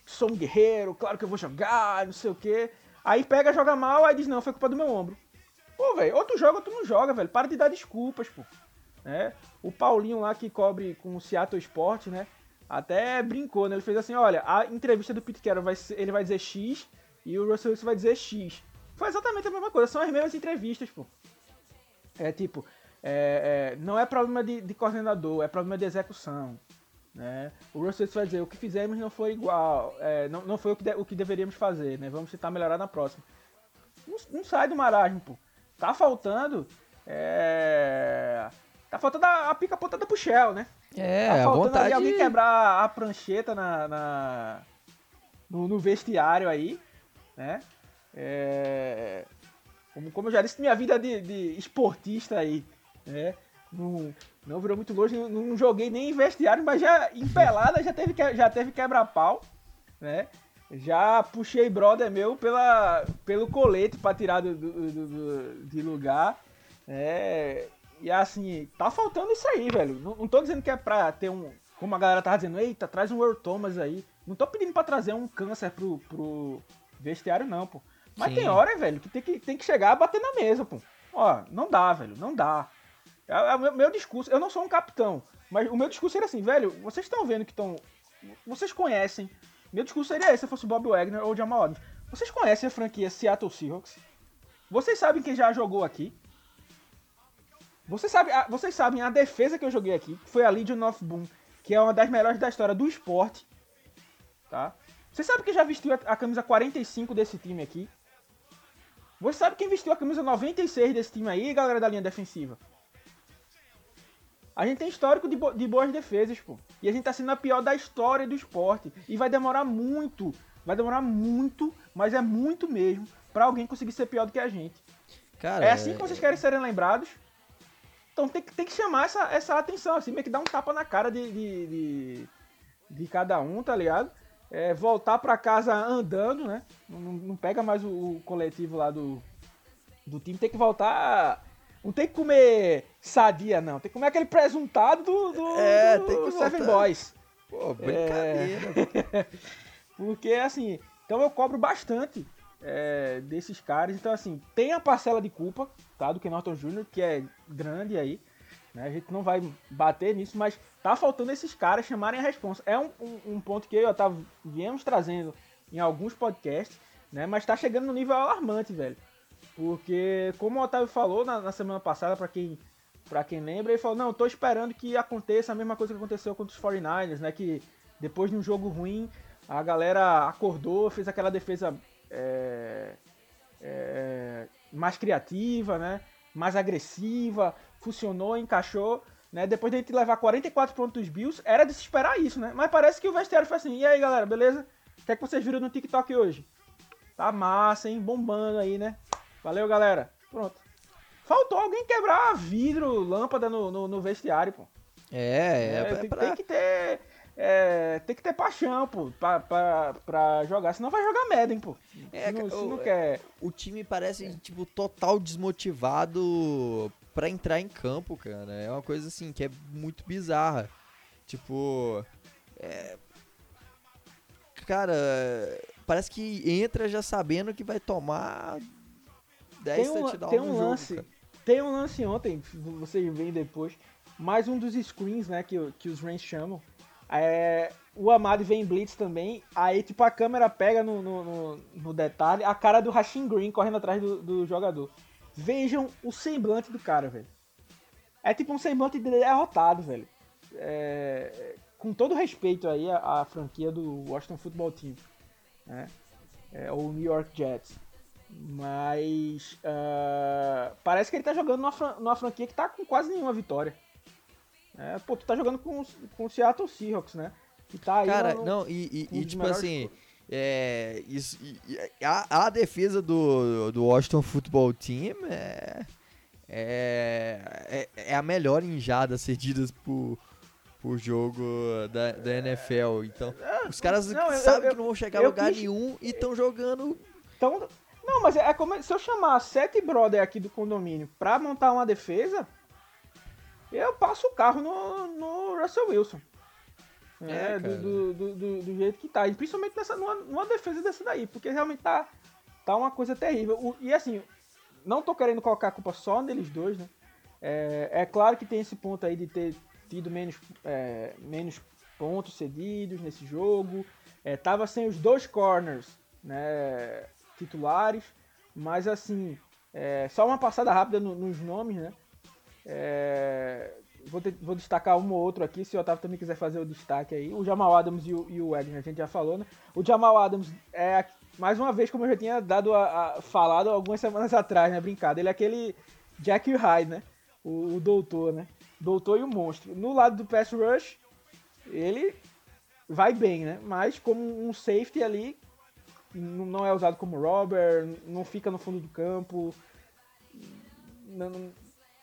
sou um guerreiro, claro que eu vou jogar, não sei o quê. Aí pega, joga mal, aí diz, não, foi culpa do meu ombro. Pô, velho, ou tu joga ou tu não joga, velho. Para de dar desculpas, pô. É, o Paulinho lá que cobre com o Seattle Sport, né? Até brincou, né? Ele fez assim, olha, a entrevista do Pete Carroll, vai ser, ele vai dizer X e o Russell Wilson vai dizer X. Foi exatamente a mesma coisa, são as mesmas entrevistas, pô. É tipo, é, é, não é problema de, de, coordenador, é problema de execução. Né? O Russell Wilson vai dizer, o que fizemos não foi igual, é, não, não foi o que, de, o que deveríamos fazer, né? Vamos tentar melhorar na próxima. Não, não sai do marasmo, pô. Tá faltando. É, tá faltando a, a pica pontada pro Shell, né? É, tá a vontade... alguém quebrar a prancheta na, na no, no, vestiário aí, né? É, como, como eu já disse, minha vida de, de esportista aí, né? Não, não virou muito longe, não, não, joguei nem em vestiário, mas já em pelada já teve, já teve quebra-pau, né? Já puxei brother meu pela, pelo colete para tirar do, do, do, do, de lugar. É, e assim, tá faltando isso aí, velho. Não, não tô dizendo que é pra ter um. Como a galera tava dizendo, eita, traz um Earl Thomas aí. Não tô pedindo pra trazer um câncer pro, pro vestiário, não, pô. Mas Sim. tem hora, velho, que tem, que tem que chegar a bater na mesa, pô. Ó, não dá, velho, não dá. É, é, meu, meu discurso, eu não sou um capitão, mas o meu discurso era assim, velho, vocês estão vendo que estão. Vocês conhecem. Meu discurso seria esse se fosse o Bob Wagner ou Jamal Adams. Vocês conhecem a franquia Seattle Seahawks? Vocês sabem quem já jogou aqui? Você sabe, a, vocês sabem a defesa que eu joguei aqui, que foi a Legion of Boom, que é uma das melhores da história do esporte. Tá? Você sabe quem já vestiu a, a camisa 45 desse time aqui? Você sabe quem vestiu a camisa 96 desse time aí, galera da linha defensiva? A gente tem histórico de, bo de boas defesas, pô. E a gente tá sendo a pior da história do esporte. E vai demorar muito, vai demorar muito, mas é muito mesmo, para alguém conseguir ser pior do que a gente. Cara, é assim que vocês querem serem lembrados? Então tem, tem que chamar essa, essa atenção, assim, meio que dar um tapa na cara de, de, de, de cada um, tá ligado? É, voltar para casa andando, né? Não, não pega mais o, o, coletivo lá do, do time, tem que voltar. Não tem que comer sadia, não. Tem que comer aquele presuntado do, do, é, do tem que Seven. Boys. Pô, brincadeira. É... Porque, assim, então eu cobro bastante é, desses caras. Então, assim, tem a parcela de culpa, tá? Do Ken Norton Jr., que é grande aí. Né? A gente não vai bater nisso, mas tá faltando esses caras chamarem a responsa. É um, um, um ponto que eu e viemos trazendo em alguns podcasts, né? Mas tá chegando no nível alarmante, velho. Porque, como o Otávio falou na, na semana passada, para quem para quem lembra, ele falou: Não, tô esperando que aconteça a mesma coisa que aconteceu contra os 49ers, né? Que depois de um jogo ruim, a galera acordou, fez aquela defesa é, é, mais criativa, né? mais agressiva, funcionou, encaixou. Né? Depois de levar 44 pontos dos Bills, era de se esperar isso, né? Mas parece que o vestiário foi assim. E aí, galera, beleza? O que é que vocês viram no TikTok hoje? Tá massa, hein? Bombando aí, né? Valeu, galera. Pronto. Faltou alguém quebrar vidro, lâmpada no, no, no vestiário, pô. É, é, é tem, pra... tem que ter é, tem que ter paixão, pô, pra, pra, pra jogar, senão vai jogar Madden, pô. É, se não, se não quer. O time parece, tipo, total desmotivado pra entrar em campo, cara. É uma coisa assim que é muito bizarra. Tipo. É... Cara, parece que entra já sabendo que vai tomar 10 tem um, touchdowns tem um lance, Tem um lance ontem, vocês veem depois, mais um dos screens, né, que, que os Rams chamam é, o Amado vem em Blitz também. Aí, tipo, a câmera pega no, no, no, no detalhe a cara do Rasheen Green correndo atrás do, do, jogador. Vejam o semblante do cara, velho. É tipo um semblante derrotado, velho. É, com todo respeito aí à, à, franquia do Washington Football Team, né? É, ou New York Jets. Mas uh, parece que ele tá jogando numa, numa franquia que tá com quase nenhuma vitória. É, pô, tu tá jogando com, com o Seattle Seahawks, né? Que tá aí Cara, no, não, e, e, e tipo assim, é, isso, e, a, a, defesa do, do Washington Football Team é, é, é, é a melhor em jadas cedidas por, por jogo da, da NFL. Então, é, os caras não, sabem eu, eu, que não vão chegar a lugar quis, nenhum e estão jogando. Tão, não, mas é, é como se eu chamar sete brother aqui do condomínio pra montar uma defesa, eu passo o carro no, no Russell Wilson. É, É, do, do, do- do jeito que tá. E principalmente nessa, numa, numa defesa dessa daí, porque realmente tá, tá uma coisa terrível. O- e assim, não tô querendo colocar a culpa só neles dois, né? É, é claro que tem esse ponto aí de ter tido menos, é, menos pontos cedidos nesse jogo. É, tava sem os dois corners né, titulares, mas assim, é, só uma passada rápida no- nos nomes, né? É, vou, te- vou destacar um ou outro aqui, se o Otávio também quiser fazer o destaque aí. O Jamal Adams e o, e o Wagner, a gente já falou, né? O Jamal Adams é, mais uma vez, como eu já tinha dado a, a- falado algumas semanas atrás, né? Brincado, ele é aquele Jack Hyde, né? O, o doutor, né? Doutor e o monstro. No lado do pass rush, ele vai bem, né? Mas como um safety ali, não é usado como robber, não fica no fundo do campo. Não,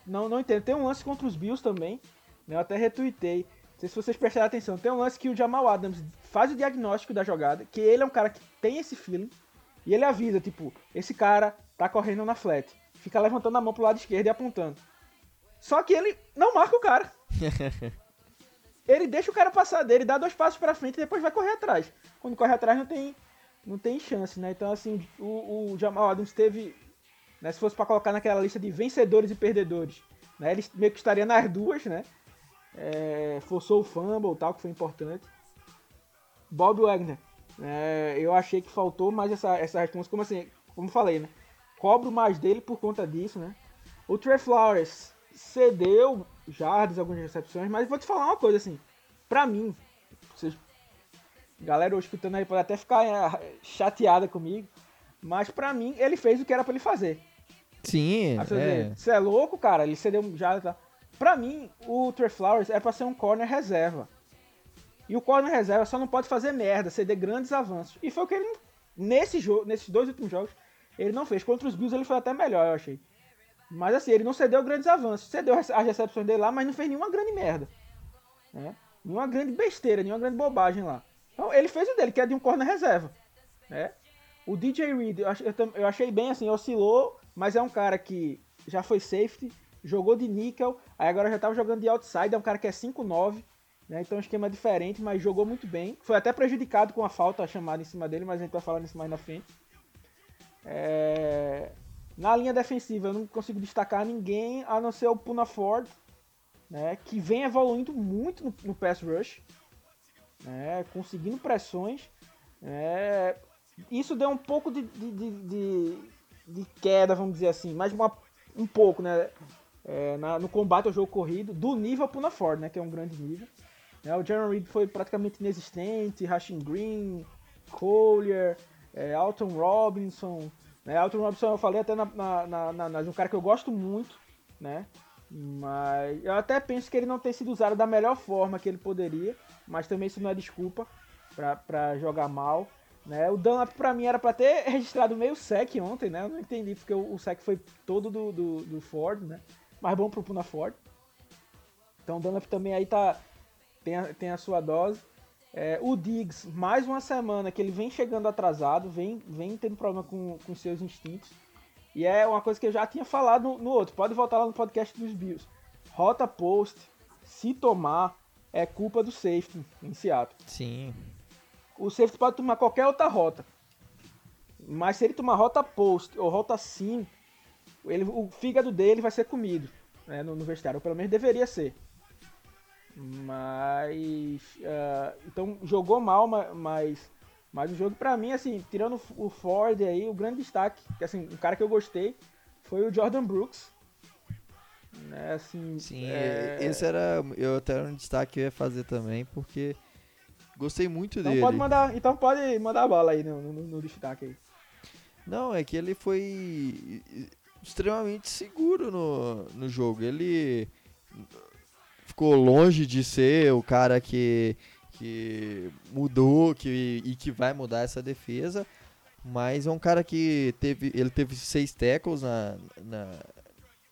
não, não, entendo. Tem um lance contra os Bills também, né? Eu até retuitei. Não sei se vocês prestaram atenção. Tem um lance que o Jamal Adams faz o diagnóstico da jogada, que ele é um cara que tem esse feeling, e ele avisa, tipo, esse cara tá correndo na flat. Fica levantando a mão pro lado esquerdo e apontando. Só que ele não marca o cara. ele deixa o cara passar dele, dá dois passos pra frente e depois vai correr atrás. Quando corre atrás não tem, não tem chance, né? Então, assim, o, o Jamal Adams teve, né, se fosse pra colocar naquela lista de vencedores e perdedores, né, ele meio que estaria nas duas, né? É, forçou o fumble tal, que foi importante. Bob Wagner, né, eu achei que faltou mais essa, essa resposta, como assim, como falei, né? Cobro mais dele por conta disso, né? O Trey Flowers cedeu jardas, algumas recepções, mas vou te falar uma coisa assim, pra mim, vocês, galera escutando aí pode até ficar é, chateada comigo, mas pra mim ele fez o que era pra ele fazer. Sim, você é. dizer, é louco, cara? Ele cedeu já. Tá. Pra mim, o Trey Flowers é pra ser um corner reserva. E o corner reserva só não pode fazer merda, ceder grandes avanços. E foi o que ele, nesse jogo, nesses dois últimos jogos, ele não fez. Contra os Bills ele foi até melhor, eu achei. Mas assim, ele não cedeu grandes avanços. Cedeu as recepções dele lá, mas não fez nenhuma grande merda. Né? Nenhuma grande besteira, nenhuma grande bobagem lá. Então ele fez o dele, que é de um corner reserva. Né? O DJ Reed, eu achei bem assim, oscilou, mas é um cara que já foi safety, jogou de nickel, aí agora já tava jogando de outside, é um cara que é 5'9", né? Então é um esquema diferente, mas jogou muito bem. Foi até prejudicado com a falta chamada em cima dele, mas a gente vai falar nisso mais na frente. É, Na linha defensiva eu não consigo destacar ninguém a não ser o Puna Ford, né? Que vem evoluindo muito no, no pass rush, né? Conseguindo pressões. É, isso deu um pouco de, de, de, de- de queda, vamos dizer assim, mas uma- um pouco, né? É, na- no combate ao jogo corrido, do nível Puna Ford, né? Que é um grande nível. Né, o Jaron Reed foi praticamente inexistente, Rashing Green, Collier, é, Alton Robinson. Né? Alton Robinson eu falei até na, na, na, na- de um cara que eu gosto muito, né? Mas eu até penso que ele não tem sido usado da melhor forma que ele poderia, mas também isso não é desculpa pra jogar mal. Né? O Dunlap pra mim era pra ter registrado meio sec ontem, né? Eu não entendi porque o, o sec foi todo do, do, do Ford, né? Mas bom pro Puna Ford. Então o Dunlap também aí tá, tem, a, tem a sua dose. É, o Diggs, mais uma semana que ele vem chegando atrasado, vem, vem tendo problema com, com seus instintos. E é uma coisa que eu já tinha falado no, no outro. Pode voltar lá no podcast dos Bills. Rota post, se tomar, é culpa do safety em Seattle. Sim. O safety pode tomar qualquer outra rota. Mas se ele tomar rota post ou rota sim, ele, o fígado dele vai ser comido né, no, no vestiário. Ou pelo menos deveria ser. Mas. ah, então jogou mal, ma- mas. Mas o jogo pra mim, assim, tirando o Ford aí, o grande destaque, que assim, um cara que eu gostei, foi o Jordan Brooks. Né, assim, Sim, é, esse era. Eu até era um destaque que eu ia fazer também, porque gostei muito então dele. pode mandar, então pode mandar a bola aí no, no, no destaque aí. Não, é que ele foi extremamente seguro no, no jogo. Ele ficou longe de ser o cara que, que mudou que, e que vai mudar essa defesa. Mas é um cara que teve. Ele teve seis tackles na, na,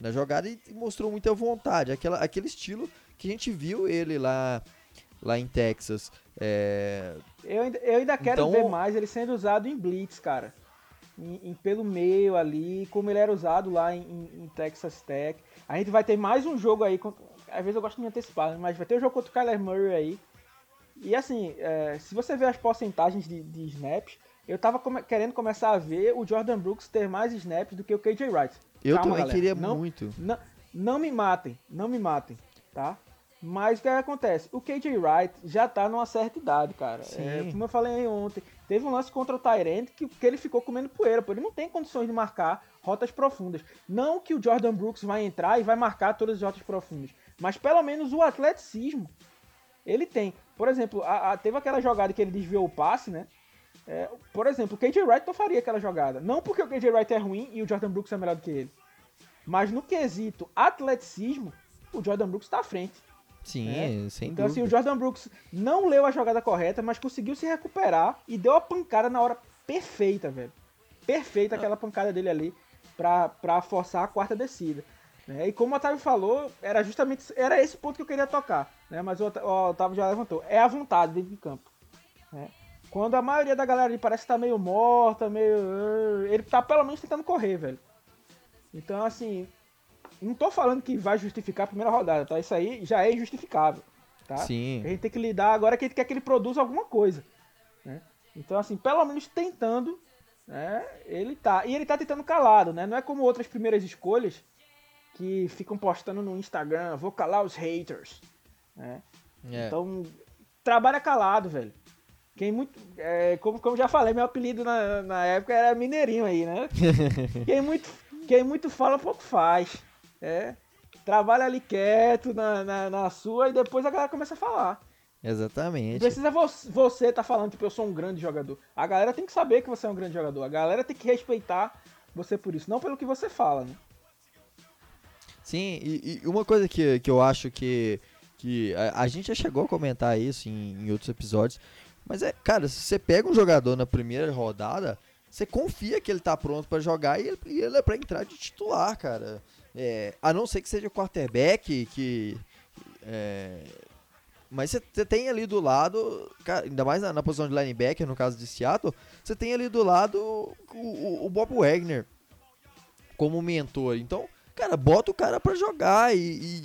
na jogada e mostrou muita vontade. Aquela, aquele estilo que a gente viu ele lá, lá em Texas. É, Eu ainda, eu ainda quero Então- ver mais ele sendo usado em blitz, cara. em, em, pelo meio ali, como ele era usado lá em, em, Texas Tech. A gente vai ter mais um jogo aí, às vezes eu gosto de me antecipar, mas vai ter um jogo contra o Kyler Murray aí. E assim, é, se você ver as porcentagens de, de snaps, eu tava come querendo começar a ver o Jordan Brooks ter mais snaps do que o KJ Wright. Eu Calma, também galera. queria não, muito. Não, não me matem, não me matem, tá? Mas o que acontece? O KJ Wright já tá numa certa idade, cara. É, como eu falei ontem, teve um lance contra o Tyrant que, que ele ficou comendo poeira, pô. Ele não tem condições de marcar rotas profundas. Não que o Jordan Brooks vai entrar e vai marcar todas as rotas profundas, mas pelo menos o atleticismo ele tem. Por exemplo, a, a, teve aquela jogada que ele desviou o passe, né? É, por exemplo, o KJ Wright não faria aquela jogada. Não porque o KJ Wright é ruim e o Jordan Brooks é melhor do que ele. Mas no quesito atleticismo, o Jordan Brooks está à frente. Sim, né? sem Então, dúvida. assim, o Jordan Brooks não leu a jogada correta, mas conseguiu se recuperar e deu a pancada na hora perfeita, velho. Perfeita aquela pancada dele ali pra, pra forçar a quarta descida. Né? E como o Otávio falou, era justamente era esse ponto que eu queria tocar. Né? Mas o Otávio já levantou. É a vontade dentro de campo. Né? Quando a maioria da galera parece estar tá meio morta, meio. Ele tá pelo menos tentando correr, velho. Então, assim, não tô falando que vai justificar a primeira rodada, tá? Isso aí já é injustificável, tá? Sim. A gente tem que lidar agora que a gente quer que ele produza alguma coisa, né? Então, assim, pelo menos tentando, né? Ele tá. E ele tá tentando calado, né? Não é como outras primeiras escolhas que ficam postando no Instagram, vou calar os haters, né? É. Então, trabalha calado, velho. Quem muito. É, como, como já falei, meu apelido na, na época era Mineirinho aí, né? quem, muito, quem muito fala, pouco faz. É, trabalha ali quieto na, na, na, sua e depois a galera começa a falar. Exatamente. Não precisa você estar tá falando, tipo, eu sou um grande jogador. A galera tem que saber que você é um grande jogador. A galera tem que respeitar você por isso, não pelo que você fala, né? Sim, e, e uma coisa que, que eu acho que, que a, a gente já chegou a comentar isso em, em outros episódios, mas é, cara, se você pega um jogador na primeira rodada, você confia que ele tá pronto para jogar e ele, e ele é para entrar de titular, cara. É, a não ser que seja quarterback, que. É, mas você tem ali do lado, ainda mais na, na, posição de linebacker, no caso de Seattle, você tem ali do lado o, o, o, Bob Wagner como mentor. Então, cara, bota o cara para jogar e,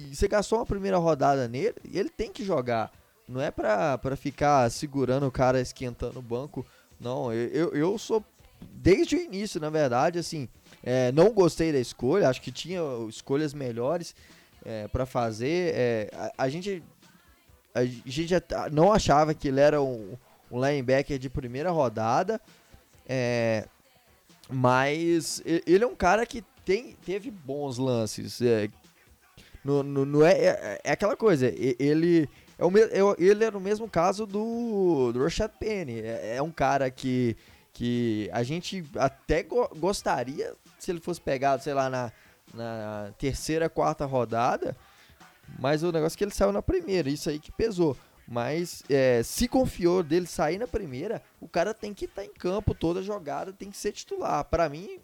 e você gastou uma primeira rodada nele, e ele tem que jogar. Não é pra, pra ficar segurando o cara esquentando o banco. Não, eu, eu, eu sou desde o início, na verdade, assim, é, não gostei da escolha, acho que tinha escolhas melhores é, para fazer. É, a, a, gente, a gente já não achava que ele era um, um linebacker de primeira rodada, é, mas ele é um cara que tem, teve bons lances. É, no, no, no é, é, é, aquela coisa, ele é o, ele é no mesmo caso do, do Rashad Penny. É, é um cara que que a gente até go gostaria se ele fosse pegado, sei lá, na, na terceira, quarta rodada, mas o negócio é que ele saiu na primeira, isso aí que pesou. Mas é, se confiou dele sair na primeira, o cara tem que estar tá em campo toda jogada, tem que ser titular. Para mim,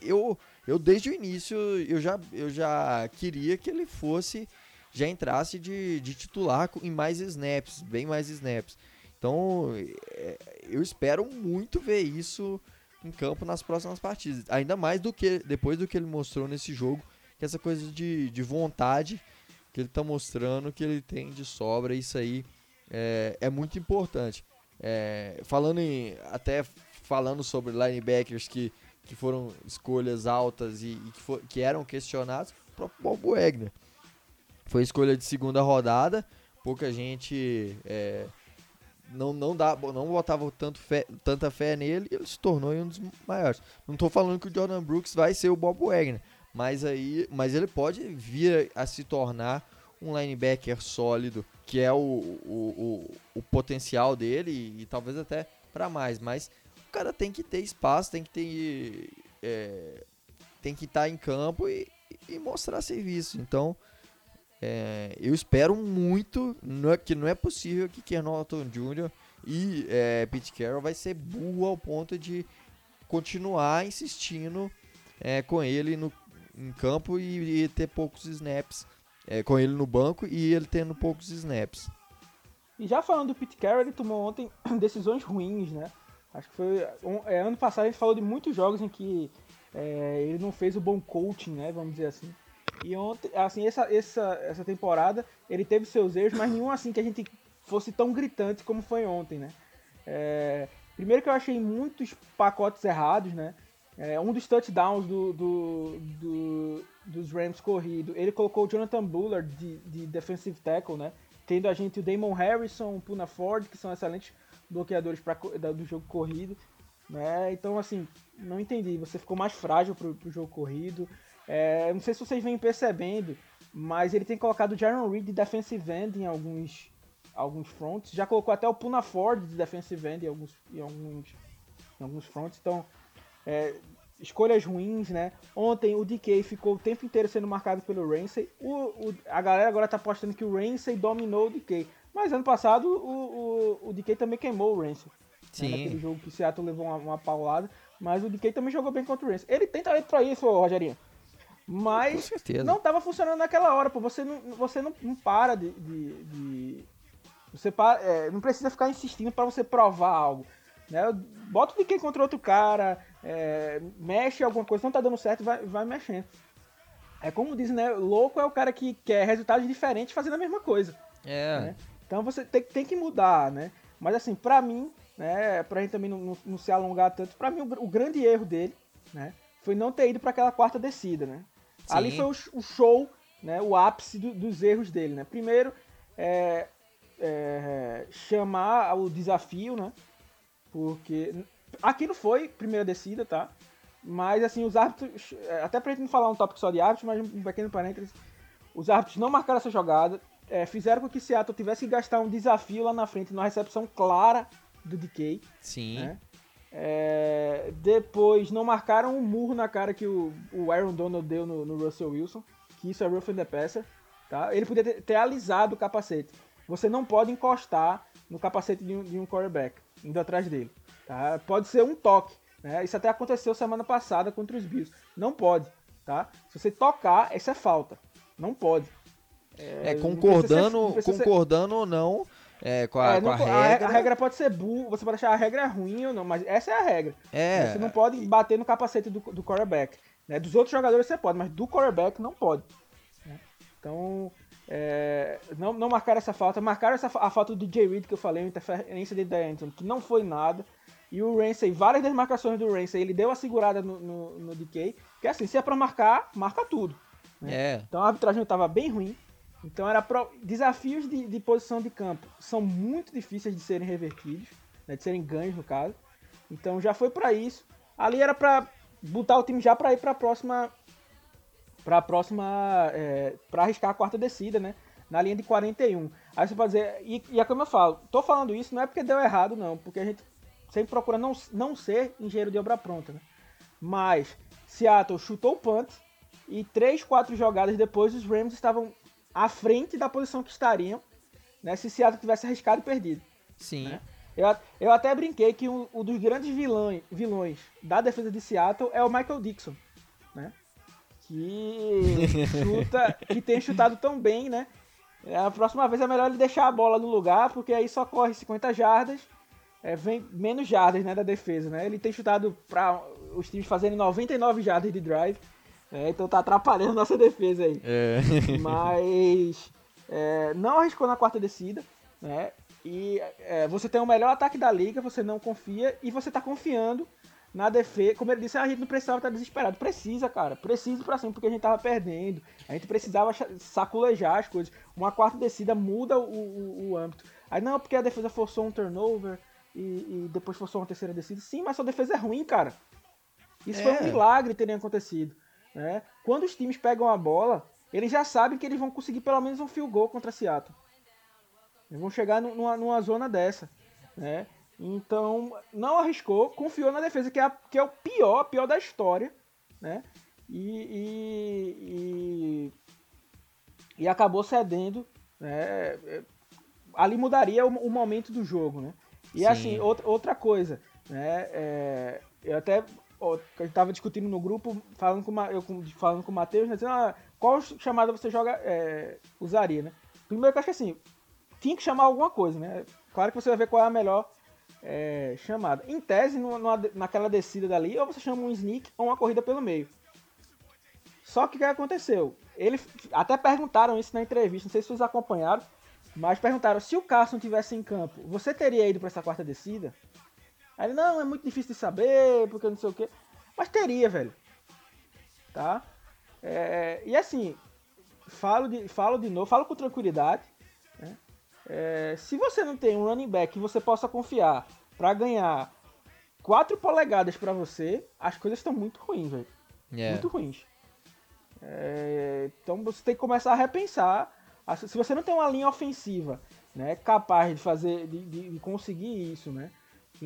eu, eu desde o início eu já, eu já queria que ele fosse, já entrasse de, de titular em mais snaps, bem mais snaps. Então, é, eu espero muito ver isso em campo nas próximas partidas. Ainda mais do que depois do que ele mostrou nesse jogo, que essa coisa de, de vontade que ele está mostrando que ele tem de sobra, isso aí é, é muito importante. É, falando em, até falando sobre linebackers que, que foram escolhas altas e, e que, for, que eram questionados, o próprio Bob Wagner. Foi escolha de segunda rodada, pouca gente é, não, não, dá, não botava tanto fé, tanta fé nele e ele se tornou um dos maiores. Não estou falando que o Jordan Brooks vai ser o Bob Wagner, mas, aí, mas ele pode vir a se tornar um linebacker sólido, que é o, o, o, o potencial dele e, e talvez até para mais. Mas o cara tem que ter espaço, tem que ter. É, tem que estar tá em campo e, e mostrar serviço. Então é, eu espero muito não é, que não é possível que Ken Norton Jr. e é, Pete Carroll vai ser burro ao ponto de continuar insistindo é, com ele no, em campo e, e ter poucos snaps. É, com ele no banco e ele tendo poucos snaps. E já falando do Pete Carroll, ele tomou ontem decisões ruins, né? Acho que foi. Um, é, ano passado a gente falou de muitos jogos em que ele não fez o bom coaching, né? Vamos dizer assim. E ontem, assim, essa, essa, essa temporada ele teve seus erros, mas nenhum assim que a gente fosse tão gritante como foi ontem, né? É, primeiro que eu achei muitos pacotes errados, né? É, um dos touchdowns do, do, do, dos Rams corrido, ele colocou o Jonathan Bullard de, de defensive tackle, né? Tendo a gente o Damon Harrison, o Puna Ford, que são excelentes bloqueadores pra, do jogo corrido. Né? Então, assim, não entendi. Você ficou mais frágil pro, pro jogo corrido. É, não sei se vocês vêm percebendo, mas ele tem colocado o Jaron Reed de defensive end em alguns, alguns fronts. Já colocou até o Puna Ford de defensive end em alguns, em alguns, em alguns fronts. Então, é, escolhas ruins, né? Ontem o DK ficou o tempo inteiro sendo marcado pelo Ramsey. O, o, a galera agora tá apostando que o Ramsey dominou o DK. Mas ano passado o, o, o DK também queimou o Ramsey. Sim. Né? Naquele jogo que o Seattle levou uma, uma paulada. Mas o DK também jogou bem contra o Ramsey. Ele tem talento pra isso, Rogerinho. Mas não tava funcionando naquela hora, pô. Você não, você não, não para de. de, de você para, é, não precisa ficar insistindo para você provar algo. Né? Bota o DK contra outro cara, é, mexe alguma coisa, não tá dando certo, vai, vai mexendo. É como dizem, né? Louco é o cara que quer resultados diferentes fazendo a mesma coisa. É. Né? Então você tem, tem que mudar, né? Mas assim, pra mim, né, pra gente também não, não, não se alongar tanto, pra mim o, o, grande erro dele, né, foi não ter ido para aquela quarta descida, né? Sim. Ali foi o, show, né, o ápice do, dos erros dele, né? Primeiro, é, é, chamar o desafio, né? Porque aquilo foi primeira descida, tá? Mas assim, os árbitros, até pra gente não falar um tópico só de árbitros, mas um pequeno parênteses, os árbitros não marcaram essa jogada, é, fizeram com que Seattle tivesse que gastar um desafio lá na frente, numa recepção clara do DK. Sim. Né? É, depois não marcaram um murro na cara que o, o Aaron Donald deu no, no, Russell Wilson, que isso é rough the passer. Tá? Ele podia ter, ter, alisado o capacete. Você não pode encostar no capacete de um, de um quarterback, indo atrás dele. Tá? Pode ser um toque. Né? Isso até aconteceu semana passada contra os Bills. Não pode. Tá? Se você tocar, isso é falta. Não pode. É, é concordando, ser, concordando ser... ou não é, com, a, é, com a regra. A, regra pode ser burro, você pode achar a regra ruim ou não, mas essa é a regra. É. Você não pode bater no capacete do, do quarterback. Né? Dos outros jogadores você pode, mas do quarterback não pode. Né? Então, é, não, não marcaram essa falta. Marcaram essa, a falta do J. Reed que eu falei, a interferência de D'Anton, que não foi nada. E o Ramsey, várias das marcações do Ramsey, ele deu a segurada no, no, no DK. Que assim, se é pra marcar, marca tudo. Né? É. Então a arbitragem estava bem ruim. Então era pro... desafios de, de, posição de campo são muito difíceis de serem revertidos, né, de serem ganhos no caso. Então já foi para isso. Ali era para botar o time já para ir para a próxima para a próxima é, para arriscar a quarta descida, né? Na linha de 41. Aí você pode dizer, e, e é como eu falo, tô falando isso não é porque deu errado não, porque a gente sempre procura não, não ser engenheiro de obra pronta, né? Mas Seattle chutou o punt e três, quatro jogadas depois os Rams estavam à frente da posição que estariam né, se Seattle tivesse arriscado e perdido. Sim. Né? Eu, eu até brinquei que um, um, dos grandes vilões, vilões da defesa de Seattle é o Michael Dixon, né? Que chuta, que tem chutado tão bem, né? É, a próxima vez é melhor ele deixar a bola no lugar, porque aí só corre 50 jardas, é, vem menos jardas né, da defesa, né? Ele tem chutado para os times fazerem 99 jardas de drive, é, então tá atrapalhando nossa defesa aí. É. Mas é, não arriscou na quarta descida, né? E é, você tem o melhor ataque da liga, você não confia e você tá confiando na defesa. Como ele disse, a gente não precisava estar desesperado. Precisa, cara. Precisa pra cima, porque a gente tava perdendo. A gente precisava saculejar as coisas. Uma quarta descida muda o, o, o âmbito. Aí não, porque a defesa forçou um turnover e, e, depois forçou uma terceira descida. Sim, mas sua defesa é ruim, cara. Isso é. foi um milagre terem acontecido. Né? Quando os times pegam a bola, eles já sabem que eles vão conseguir pelo menos um field goal contra Seattle. Eles vão chegar numa, numa zona dessa. Né? Então, não arriscou, confiou na defesa, que é, a, que é o pior, pior da história. Né? E, e, e, e acabou cedendo. Né? Ali mudaria o, o, momento do jogo. Né? E Sim. assim, outra, outra coisa. Né? É, eu até a gente tava discutindo no grupo, falando com, eu, falando com o Matheus, né, dizendo, ah, qual chamada você joga, é, usaria, né? Primeiro que eu acho que assim, tinha que chamar alguma coisa, né? Claro que você vai ver qual é a melhor é, chamada. Em tese, numa, naquela descida dali, ou você chama um sneak ou uma corrida pelo meio. Só que o que aconteceu? Ele até perguntaram isso na entrevista, não sei se vocês acompanharam, mas perguntaram se o Carson tivesse em campo, você teria ido para essa quarta descida? Aí ele, não, é muito difícil de saber, porque não sei o que. Mas teria, velho. Tá? É, e assim, falo de, falo de novo, falo com tranquilidade. Né? É, se você não tem um running back que você possa confiar para ganhar 4 polegadas para você, as coisas estão muito ruins, velho. Yeah. Muito ruins. É, então você tem que começar a repensar. Se você não tem uma linha ofensiva né, capaz de fazer, de, de conseguir isso, né?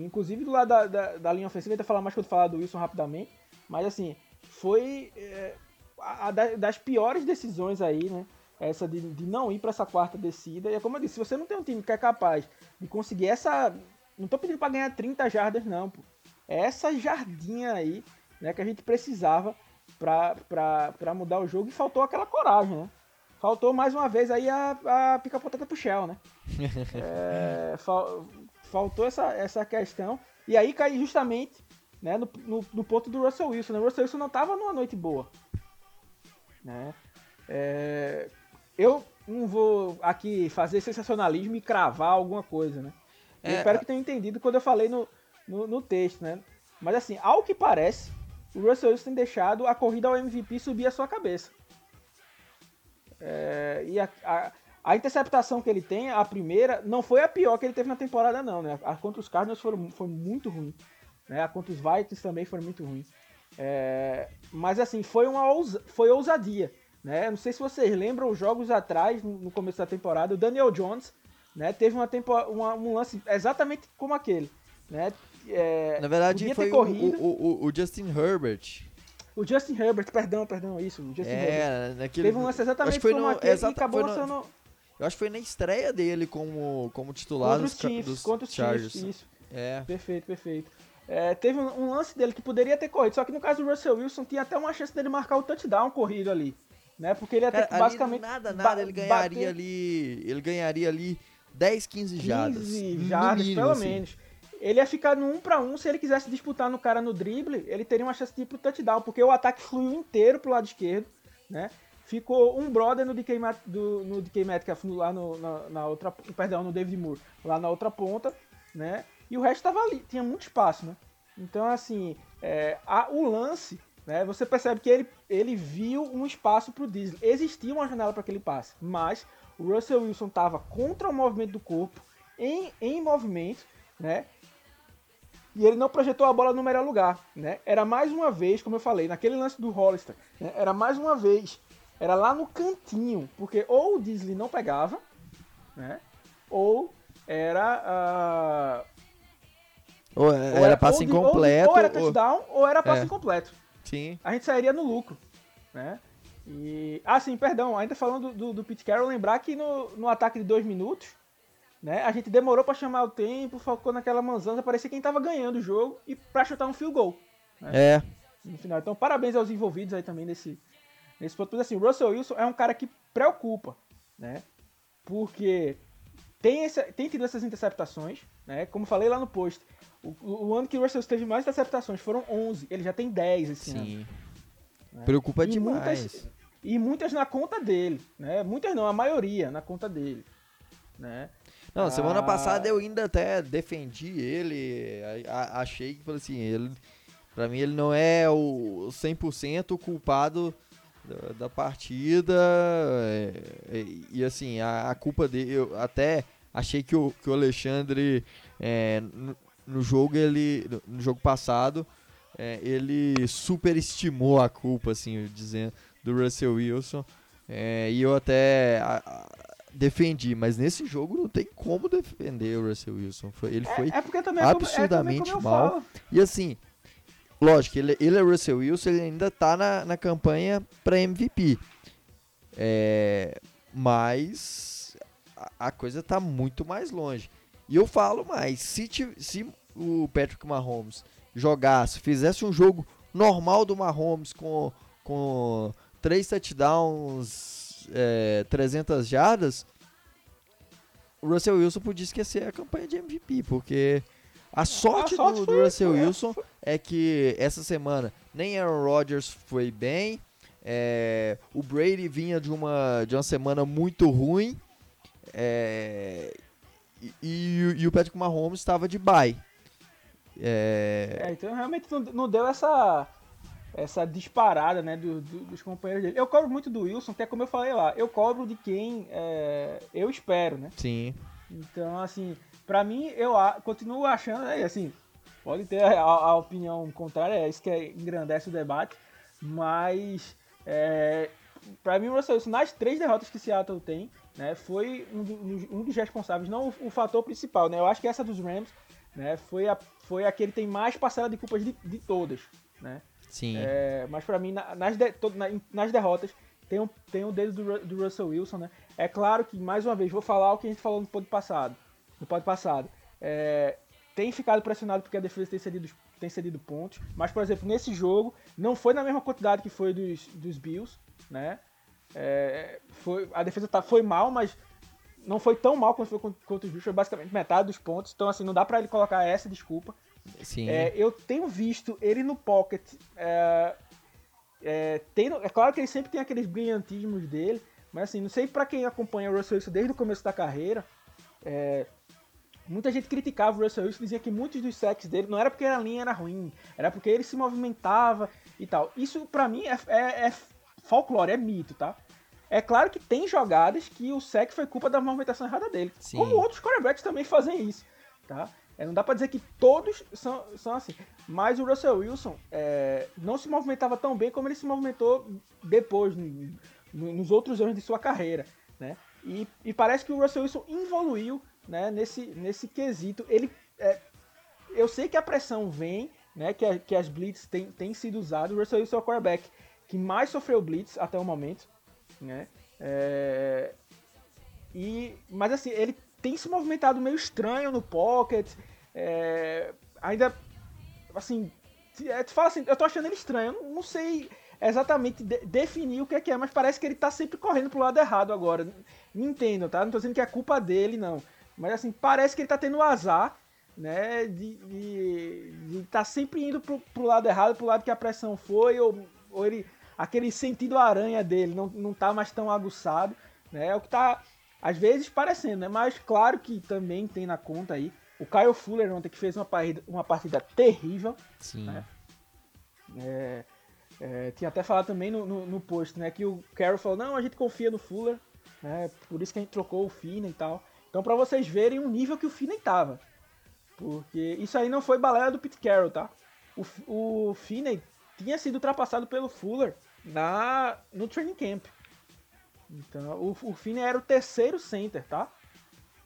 Inclusive do lado da, da, da linha ofensiva, eu ia falar mais quando falar do Wilson rapidamente, mas assim, foi é, a, a, das piores decisões aí, né? Essa de, de não ir para essa quarta descida. E é como eu disse, se você não tem um time que é capaz de conseguir essa. Não tô pedindo para ganhar 30 jardas, não, pô. É essa jardinha aí, né, que a gente precisava para mudar o jogo e faltou aquela coragem, né? Faltou mais uma vez aí a, a pica-poteta pro Shell, né? é, fal, faltou essa, essa questão. E aí cai justamente né, no, no, no, ponto do Russell Wilson. Né? O Russell Wilson não estava numa noite boa. Né? É, eu não vou aqui fazer sensacionalismo e cravar alguma coisa, né? Eu é, espero que tenham entendido quando eu falei no, no, no, texto, né? Mas assim, ao que parece, o Russell Wilson tem deixado a corrida ao MVP subir a sua cabeça. É, e a, a, a, interceptação que ele tem, a primeira, não foi a pior que ele teve na temporada, não, né? A contra os Cardinals foi, foi muito ruim. Né? A contra os Vikings também foi muito ruim. É, mas assim, foi uma ousa, foi ousadia. Né? Não sei se vocês lembram os jogos atrás, no começo da temporada, o Daniel Jones né, teve uma, tempo, uma, um lance exatamente como aquele. Né? É, Na verdade, foi o, o, o, Justin Herbert. O Justin Herbert, perdão, perdão, isso. O Justin é, Herbert. Naquele, teve um lance exatamente como no, aquele exata, e acabou no, sendo... Eu acho que foi na estreia dele como, como titular contra os Chiefs, dos contra os Chargers. Chiefs, isso. É. Perfeito, perfeito. É, teve um, um, lance dele que poderia ter corrido, só que no caso do Russell Wilson tinha até uma chance dele marcar o touchdown corrido ali. Né? Porque ele até basicamente. Nada, nada, ele ganharia bater... ali. Ele ganharia ali 10, 15 jardas. 15 jardas, pelo assim. menos. Ele ia ficar no 1 para 1 se ele quisesse disputar no cara no drible, ele teria uma chance de ir pro touchdown, porque o ataque fluiu inteiro pro lado esquerdo, né? Ficou um brother no DK, Met, do, no DK Metcalf lá no, na, na, outra, perdão, no David Moore, lá na outra ponta, né? E o resto tava ali, tinha muito espaço, né? Então, assim, é, a, o lance, né? Você percebe que ele, ele viu um espaço pro Disney. Existia uma janela para aquele passe, mas o Russell Wilson estava contra o movimento do corpo, em, em movimento, né? E ele não projetou a bola no melhor lugar, né? Era mais uma vez, como eu falei, naquele lance do Hollister, né? era mais uma vez, era lá no cantinho, porque ou o Disney não pegava, né? Ou era uh... ou, era, ou era passe ou, incompleto ou, ou era touchdown ou, ou era passe é. incompleto. Sim. A gente sairia no lucro, né? E ah, sim, perdão, ainda falando do, do, do Pete Carroll, lembrar que no, no ataque de dois minutos né? A gente demorou para chamar o tempo, focou naquela manzana, parecia quem tava ganhando o jogo e para chutar um field goal. Né? É. No final. Então, parabéns aos envolvidos aí também nesse, nesse ponto. Mas assim, o Russell Wilson é um cara que preocupa, né? Porque tem, esse, tem tido essas interceptações, né? Como falei lá no post, o, o, ano que o Russell teve mais interceptações foram 11, ele já tem 10 esse Sim. ano. Né? Preocupa e demais. Muitas, e muitas na conta dele, né? Muitas não, a maioria na conta dele, né? Não, semana ah. passada eu ainda até defendi ele, achei que, assim, ele, pra mim ele não é o 100% culpado da, da partida, é, é, e assim, a, a, culpa dele, eu até achei que o, que o Alexandre, é, no, no, jogo ele, no jogo passado, ele superestimou a culpa, assim, dizendo, do Russell Wilson, e eu até defendi, mas nesse jogo não tem como defender o Russell Wilson. Foi, ele é, foi é, absurdamente é mal. Falo. E assim, lógico, ele, ele é Russell Wilson, ele ainda tá na, na campanha para MVP. É, mas a, a, coisa tá muito mais longe. E eu falo mais, se, se o Patrick Mahomes jogasse, fizesse um jogo normal do Mahomes com, com três touchdowns é, 300 jardas, o Russell Wilson podia esquecer a campanha de MVP, porque A sorte, A sorte do, do foi- Russell foi- Wilson é que essa semana nem Aaron Rodgers foi bem, é, o Brady vinha de uma, de uma semana muito ruim é, e, e, e o Patrick Mahomes estava de bye. É, É, então realmente não, não deu essa essa disparada, né, do- do- dos companheiros dele. Eu cobro muito do Wilson, que é como eu falei lá, eu cobro de quem é, eu espero, né? sim, Então, assim, pra mim, eu continuo achando, é, assim, pode ter a, a opinião contrária, é isso que é- engrandece o debate, mas é, pra mim o Russell Wilson, nas três derrotas que Seattle tem, né, foi um, do- um dos responsáveis, não o, o fator principal, né, eu acho que essa dos Rams, né, foi a, foi a que ele tem mais parcela de culpas de, de todas, né, sim. é, mas pra mim, na- nas, de- nas derrotas, tem um, tem um dedo do, do Russell Wilson, né? É claro que, mais uma vez, vou falar o que a gente falou no pod passado. No pod passado. É, tem ficado pressionado porque a defesa tem cedido, tem cedido pontos. Mas, por exemplo, nesse jogo, não foi na mesma quantidade que foi dos, dos Bills, né? É, foi, a defesa tá, foi mal, mas não foi tão mal quanto foi contra os Bills. Foi basicamente metade dos pontos. Então, assim, não dá pra ele colocar essa desculpa. sim. É, eu tenho visto ele no pocket. É, é, tem- é claro que ele sempre tem aqueles brilhantismos dele, mas assim, não sei pra quem acompanha o Russell Wilson desde o começo da carreira. é, muita gente criticava o Russell Wilson, dizia que muitos dos sacks dele não era porque a linha era ruim, era porque ele se movimentava e tal. Isso pra mim é, é- é folclore, é mito, tá? É claro que tem jogadas que o sec foi culpa da movimentação errada dele. Sim. Como outros quarterbacks também fazem isso, tá? É, não dá pra dizer que todos são, são assim. Mas o Russell Wilson é, não se movimentava tão bem como ele se movimentou depois, no- no- nos outros anos de sua carreira, né? E, e parece que o Russell Wilson evoluiu né, nesse, nesse quesito. Ele, é, eu sei que a pressão vem, né? Que, a- que as blitz têm têm sido usadas. O Russell Wilson é o quarterback que mais sofreu blitz até o momento, né? É, e, mas assim, ele tem se movimentado meio estranho no pocket. é, ainda, assim, é, tu fala assim, eu tô achando ele estranho. Eu não, sei exatamente de- definir o que é que é, mas parece que ele tá sempre correndo pro lado errado agora. Me entendo, tá? Não tô dizendo que é culpa dele, não. Mas assim, parece que ele tá tendo azar, né? De, de, de tá sempre indo pro, pro lado errado, pro lado que a pressão foi, ou, ou ele. Aquele sentido aranha dele não, não tá mais tão aguçado, né? É o que tá, às vezes, parecendo, né? Mas claro que também tem na conta aí. O Kyle Fuller ontem que fez uma partida, uma partida terrível. Sim. É. É, é, tinha até falado também no, no, no post, né? Que o Carroll falou, não, a gente confia no Fuller, né? Por isso que a gente trocou o Finney e tal. Então pra vocês verem o nível que o Finney tava. Porque isso aí não foi balela do Pete Carroll, tá? O, o Finney tinha sido ultrapassado pelo Fuller na, no training camp. Então, o, o Finney era o terceiro center, tá?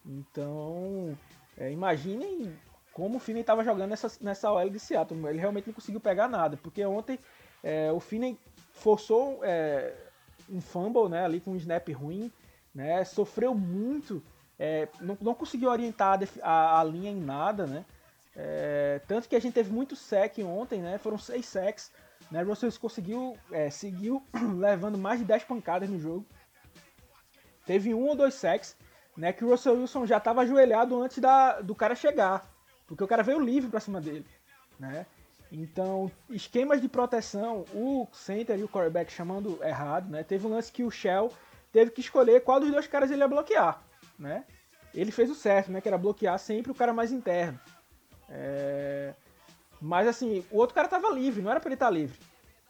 Então, é, imaginem como o Finney estava jogando nessa, nessa OL de Seattle. Ele realmente não conseguiu pegar nada, porque ontem é, o Finney forçou é, um fumble né, ali com um snap ruim, né, sofreu muito, é, não, não conseguiu orientar a, a- a linha em nada, né? É, tanto que a gente teve muito sec ontem, né? Foram seis sacks. Né? Russell conseguiu, é, seguiu levando mais de 10 pancadas no jogo. Teve um ou dois sacks, né? Que o Russell Wilson já estava ajoelhado antes da, do cara chegar. Porque o cara veio livre pra cima dele, né? Então, esquemas de proteção, o center e o quarterback chamando errado, né? Teve um lance que o Shell teve que escolher qual dos dois caras ele ia bloquear, né? Ele fez o certo, né? Que era bloquear sempre o cara mais interno. É... Mas assim, o outro cara tava livre, não era pra ele estar livre.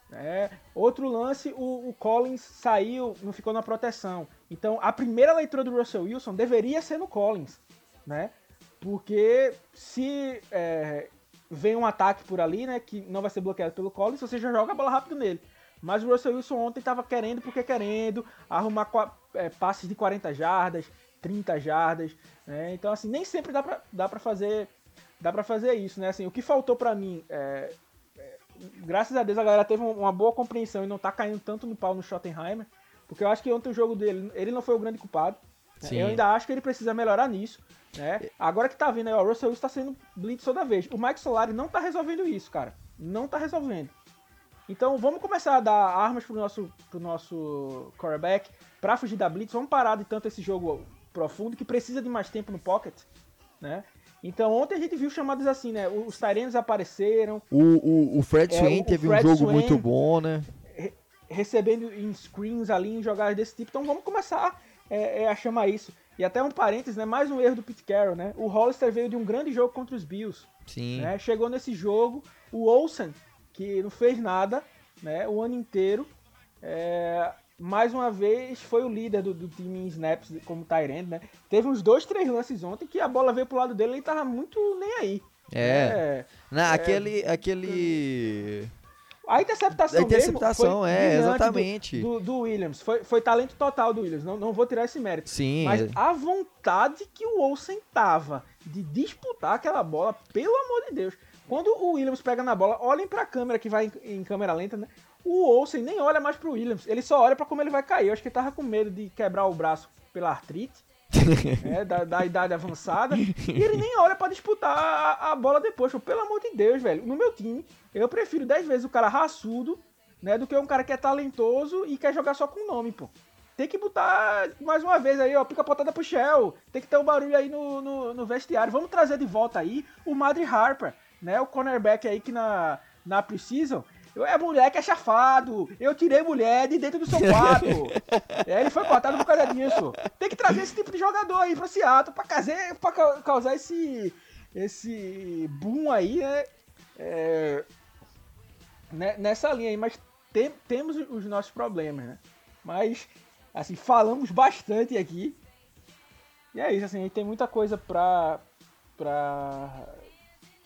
né? Outro lance, o, o Collins saiu, não ficou na proteção. Então, a primeira leitura do Russell Wilson deveria ser no Collins, né? Porque se é, vem um ataque por ali, né, que não vai ser bloqueado pelo Collins, você já joga a bola rápido nele. Mas o Russell Wilson ontem estava querendo porque querendo arrumar é, passes de 40 jardas, 30 jardas, né? Então assim, nem sempre dá pra, dá pra fazer dá para fazer isso, né? Assim, o que faltou pra mim é, é, graças a Deus a galera teve um- uma boa compreensão e não tá caindo tanto no pau no Schottenheimer, porque eu acho que ontem o jogo dele, ele não foi o grande culpado. né? Eu ainda acho que ele precisa melhorar nisso, né? Agora que tá vindo aí, ó, o Russell Wilson tá sendo blitz toda vez. O Mike Solari não tá resolvendo isso, cara. Não tá resolvendo. Então vamos começar a dar armas pro nosso, pro nosso quarterback pra fugir da blitz. Vamos parar de tanto esse jogo profundo que precisa de mais tempo no pocket, né? Então ontem a gente viu chamadas assim, né? Os Tyrenos apareceram. O, o, o Fred É, Swain o teve Fred um jogo Swain- muito bom, né? recebendo em screens ali, em jogadas desse tipo. Então vamos começar é, é, a chamar isso. E até um parênteses, né? Mais um erro do Pete Carroll, né? O Hollister veio de um grande jogo contra os Bills. Sim. né? Chegou nesse jogo, o Olsen, que não fez nada, né? O ano inteiro. é, mais uma vez foi o líder do, do time em snaps como Tyrant, né? Teve uns dois, três lances ontem que a bola veio pro lado dele e ele tava muito nem aí. É. É, Não, aquele. aquele... A interceptação, A interceptação, mesmo é, exatamente. Do, do, do Williams. Foi, foi talento total do Williams. Não, não vou tirar esse mérito. Sim. Mas a vontade que o Olsen tava de disputar aquela bola, pelo amor de Deus. Quando o Williams pega na bola, olhem pra câmera que vai em, em câmera lenta, né? O Olsen nem olha mais pro Williams. Ele só olha pra como ele vai cair. Eu acho que ele tava com medo de quebrar o braço pela artrite. né, da, da idade avançada. E ele nem olha pra disputar a, a bola depois. Pô, Pelo amor de Deus, velho. No meu time, eu prefiro 10 vezes o cara raçudo, né? Do que um cara que é talentoso e quer jogar só com nome, pô. Tem que botar mais uma vez aí, ó, pica potada pro Shell. Tem que ter um barulho aí no, no, no vestiário. Vamos trazer de volta aí o Madre Harper, né? O cornerback aí que na, na Precision. Eu é moleque, é chafado. Eu tirei mulher de dentro do seu quarto. é, ele foi cortado por causa disso. Tem que trazer esse tipo de jogador aí pra Seattle pra, causar, pra ca- causar esse, esse boom aí, né? É, né, nessa linha aí, mas tem- temos os nossos problemas, né? Mas, assim, falamos bastante aqui. E é isso, assim, a gente tem muita coisa pra, pra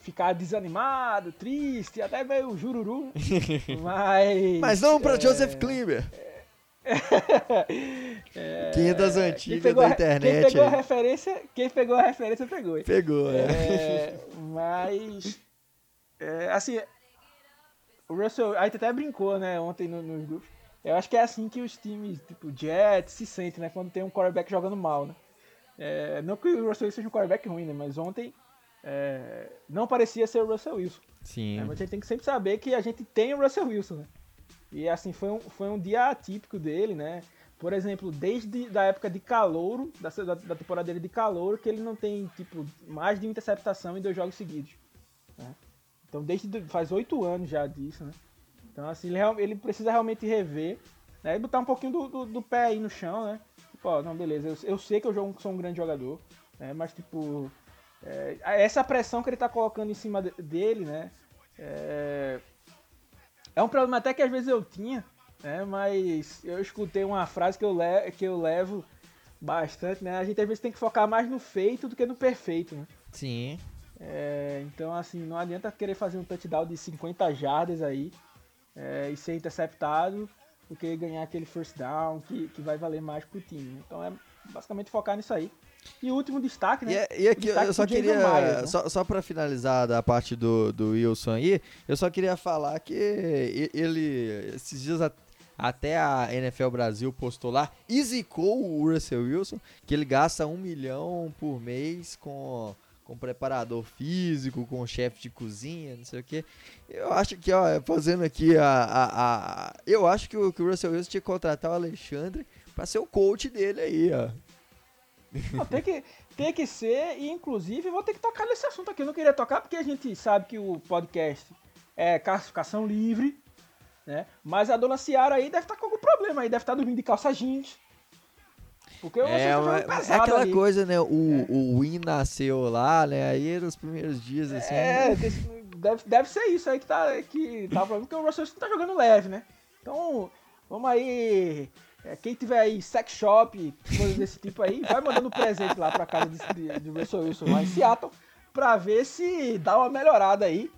ficar desanimado, triste, até meio jururu. mas. Mas não pra é, Joseph Klimber. é, Quem é das quem antigas pegou da a- internet Quem pegou a referência, quem pegou a referência pegou. Pegou, é. É, mas. é, assim. O Russell. A gente até brincou, né, ontem no- nos grupos. Eu acho que é assim que os times, tipo, Jets, se sentem, né? Quando tem um quarterback jogando mal, né? É, não que o Russell seja um quarterback ruim, né? Mas ontem é, não parecia ser o Russell Wilson. Sim. né? Mas a gente tem que sempre saber que a gente tem o Russell Wilson, né? E assim, foi um, foi um dia atípico dele, né? Por exemplo, desde da época de calouro, da, da, da temporada dele de calouro, que ele não tem, tipo, mais de interceptação em dois jogos seguidos. né? Então, desde faz oito anos já disso, né? Então, assim, ele, ele precisa realmente rever, né? E botar um pouquinho do, do, do pé aí no chão, né? Tipo, ó, não, beleza, eu, eu sei que eu jogo- sou um grande jogador, né? Mas, tipo, é, essa pressão que ele tá colocando em cima de- dele, né? É, é um problema até que às vezes eu tinha, né? Mas eu escutei uma frase que eu, le que eu levo bastante, né? A gente às vezes tem que focar mais no feito do que no perfeito, né? Sim. É, então, assim, não adianta querer fazer um touchdown de 50 jardas aí é, e ser interceptado do que ganhar aquele first down que, que vai valer mais pro time. Então é basicamente focar nisso aí. E o último destaque, né? E, é- e aqui Destaque eu só queria, Myers, né? só, só pra finalizar da parte do, do Wilson aí, eu só queria falar que ele, esses dias até a NFL Brasil postou lá, e zicou o Russell Wilson, que ele gasta um milhão por mês com, com preparador físico, com chefe de cozinha, não sei o que. Eu acho que, ó, fazendo aqui a... a, a- eu acho que o, que o Russell Wilson tinha que contratar o Alexandre pra ser o coach dele aí, ó. Não, tem, que, tem que ser, e inclusive vou ter que tocar nesse assunto aqui. Eu não queria tocar porque a gente sabe que o podcast é classificação livre, né? Mas a dona Ciara aí deve estar com algum problema aí, deve estar dormindo de calça jeans. Porque É, tá mas é aquela ali. coisa, né? O, o Win nasceu lá, né? Aí nos primeiros dias, assim. É, deve, deve ser isso aí que tá, que tá o problema, porque o Russell Wilson tá jogando leve, né? Então, vamos aí. É, quem tiver aí sex shop, coisas desse tipo aí, vai mandando presente lá pra casa de, de, Russell Wilson lá em Seattle, pra ver se dá uma melhorada aí.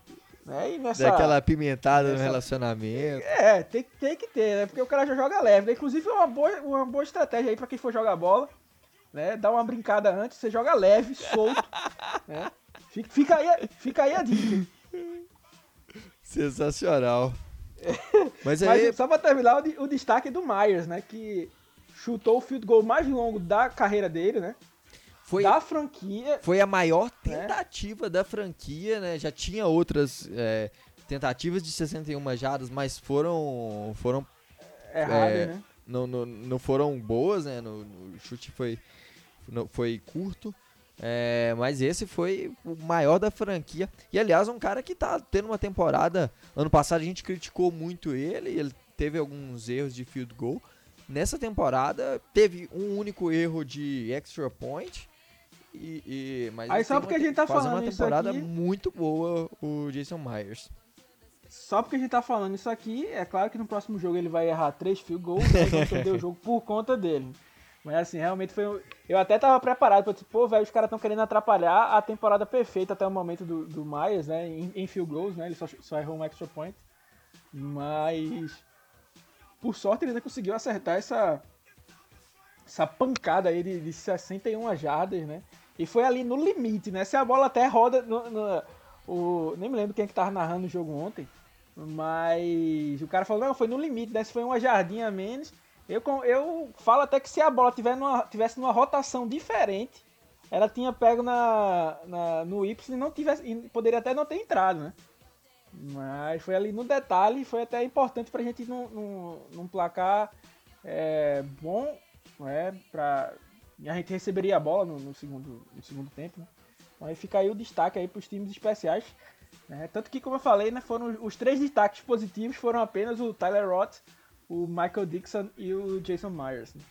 Né? E nessa, Daquela apimentada no essa- relacionamento. É, tem, tem que ter, né? Porque o cara já joga leve, né? Inclusive é uma boa, uma boa estratégia aí pra quem for jogar bola, né? Dá uma brincada antes, você joga leve, solto, né? Fica, fica, aí, fica aí a dica. Sensacional. Mas aí, Mas só pra terminar, o, de- o destaque do Myers, né? Que chutou o field goal mais longo da carreira dele, né? foi, Da franquia. foi a maior Né? tentativa da franquia, né? Já tinha outras é, tentativas de 61 jardas, mas foram foram Errado, É, né? não, não, não foram boas, né? No, no chute foi, não, foi curto. É, mas esse foi o maior da franquia. E aliás, um cara que tá tendo uma temporada. Ano passado a gente criticou muito ele, ele teve alguns erros de field goal. Nessa temporada teve um único erro de extra point. E, e mas Aí só porque a gente tá falando uma temporada aqui, muito boa o Jason Myers. Só porque a gente tá falando isso aqui, é claro que no próximo jogo ele vai errar três field goals, né, vão perder o jogo por conta dele. Mas assim, realmente foi. Eu até tava preparado pra dizer, pô, velho, os caras estão querendo atrapalhar a temporada perfeita até o momento do, do Myers, né? Em, em field goals, né? Ele só, só errou um extra point. Mas. Por sorte ele ainda conseguiu acertar essa. Essa pancada aí de, de 61 jardas, né? E foi ali no limite, né? Se a bola até roda. No, no- o, nem me lembro quem é que tava narrando o jogo ontem. Mas o cara falou, não, foi no limite, né? Se foi uma jardinha a menos. Eu, eu falo até que se a bola tiver numa, tivesse numa rotação diferente, ela tinha pego na, na- no Y e não tivesse. poderia até não ter entrado, né? Mas foi ali no detalhe, foi até importante pra gente ir num, num, num placar é, bom, né? Pra, a gente receberia a bola no, no segundo, no segundo tempo, né? Então aí fica aí o destaque aí pros times especiais. né? Tanto que, como eu falei, né, foram os três destaques positivos foram apenas o Tyler Roth, o Michael Dixon e o Jason Myers. né?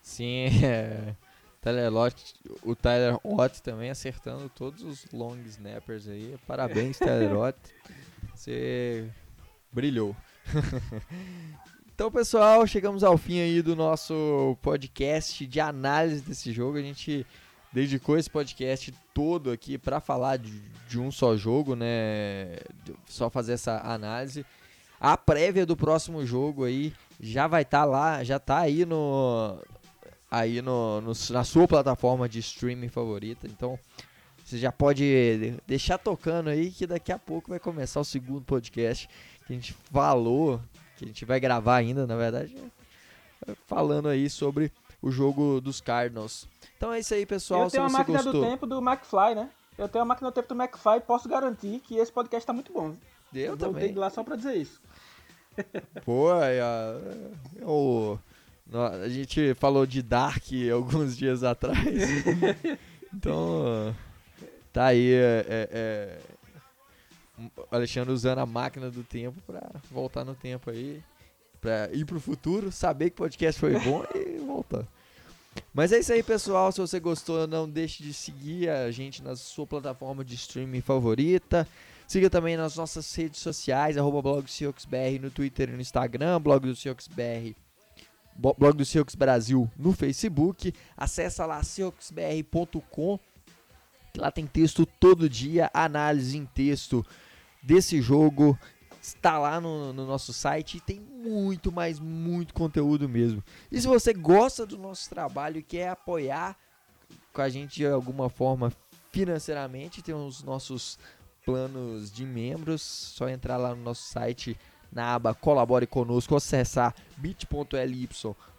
Sim, é, Tyler Lott, o Tyler Ott também acertando todos os long snappers aí. Parabéns, Tyler Ott. Você brilhou. então, pessoal, chegamos ao fim aí do nosso podcast de análise desse jogo. A gente dedicou esse podcast todo aqui para falar de, de um só jogo, né? Só fazer essa análise. A prévia do próximo jogo aí já vai estar lá, já tá aí no aí no, no- na sua plataforma de streaming favorita. Então, você já pode deixar tocando aí que daqui a pouco vai começar o segundo podcast que a gente falou, que a gente vai gravar ainda, na verdade, falando aí sobre o jogo dos Cardinals. Então é isso aí, pessoal. eu tenho a máquina gostou, do tempo do McFly, né? Eu tenho a máquina do tempo do McFly e posso garantir que esse podcast tá muito bom. Eu também. de lá só pra dizer isso. Pô, aí, ó, nó- a gente falou de Dark alguns dias atrás. então, tá aí é, é, é, o Alexandre usando a máquina do tempo pra voltar no tempo aí, pra ir pro futuro, saber que o podcast foi bom e voltar. Mas é isso aí, pessoal. Se você gostou, não deixe de seguir a gente na sua plataforma de streaming favorita. Siga também nas nossas redes sociais, arroba blog no Twitter e no Instagram, blog do CioxBR, blog do Brasil no Facebook. Acesse lá cioxbr.com, que lá tem texto todo dia, análise em texto desse jogo. Está lá no, no nosso site e tem muito, mas muito conteúdo mesmo. E se você gosta do nosso trabalho e quer apoiar com a gente de alguma forma financeiramente, tem os nossos planos de membros, só entrar lá no nosso site na aba Colabore Conosco, acessar bit.ly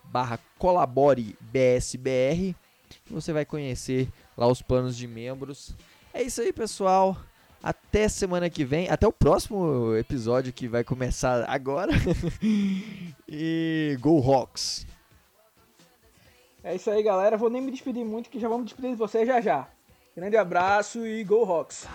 barra colabore BSBR você vai conhecer lá os planos de membros. É isso aí, pessoal. Até semana que vem, até o próximo episódio que vai começar agora. e Go Hawks! É isso aí, galera. Vou nem me despedir muito, que já vamos despedir de vocês já já. Grande abraço e Go Rocks!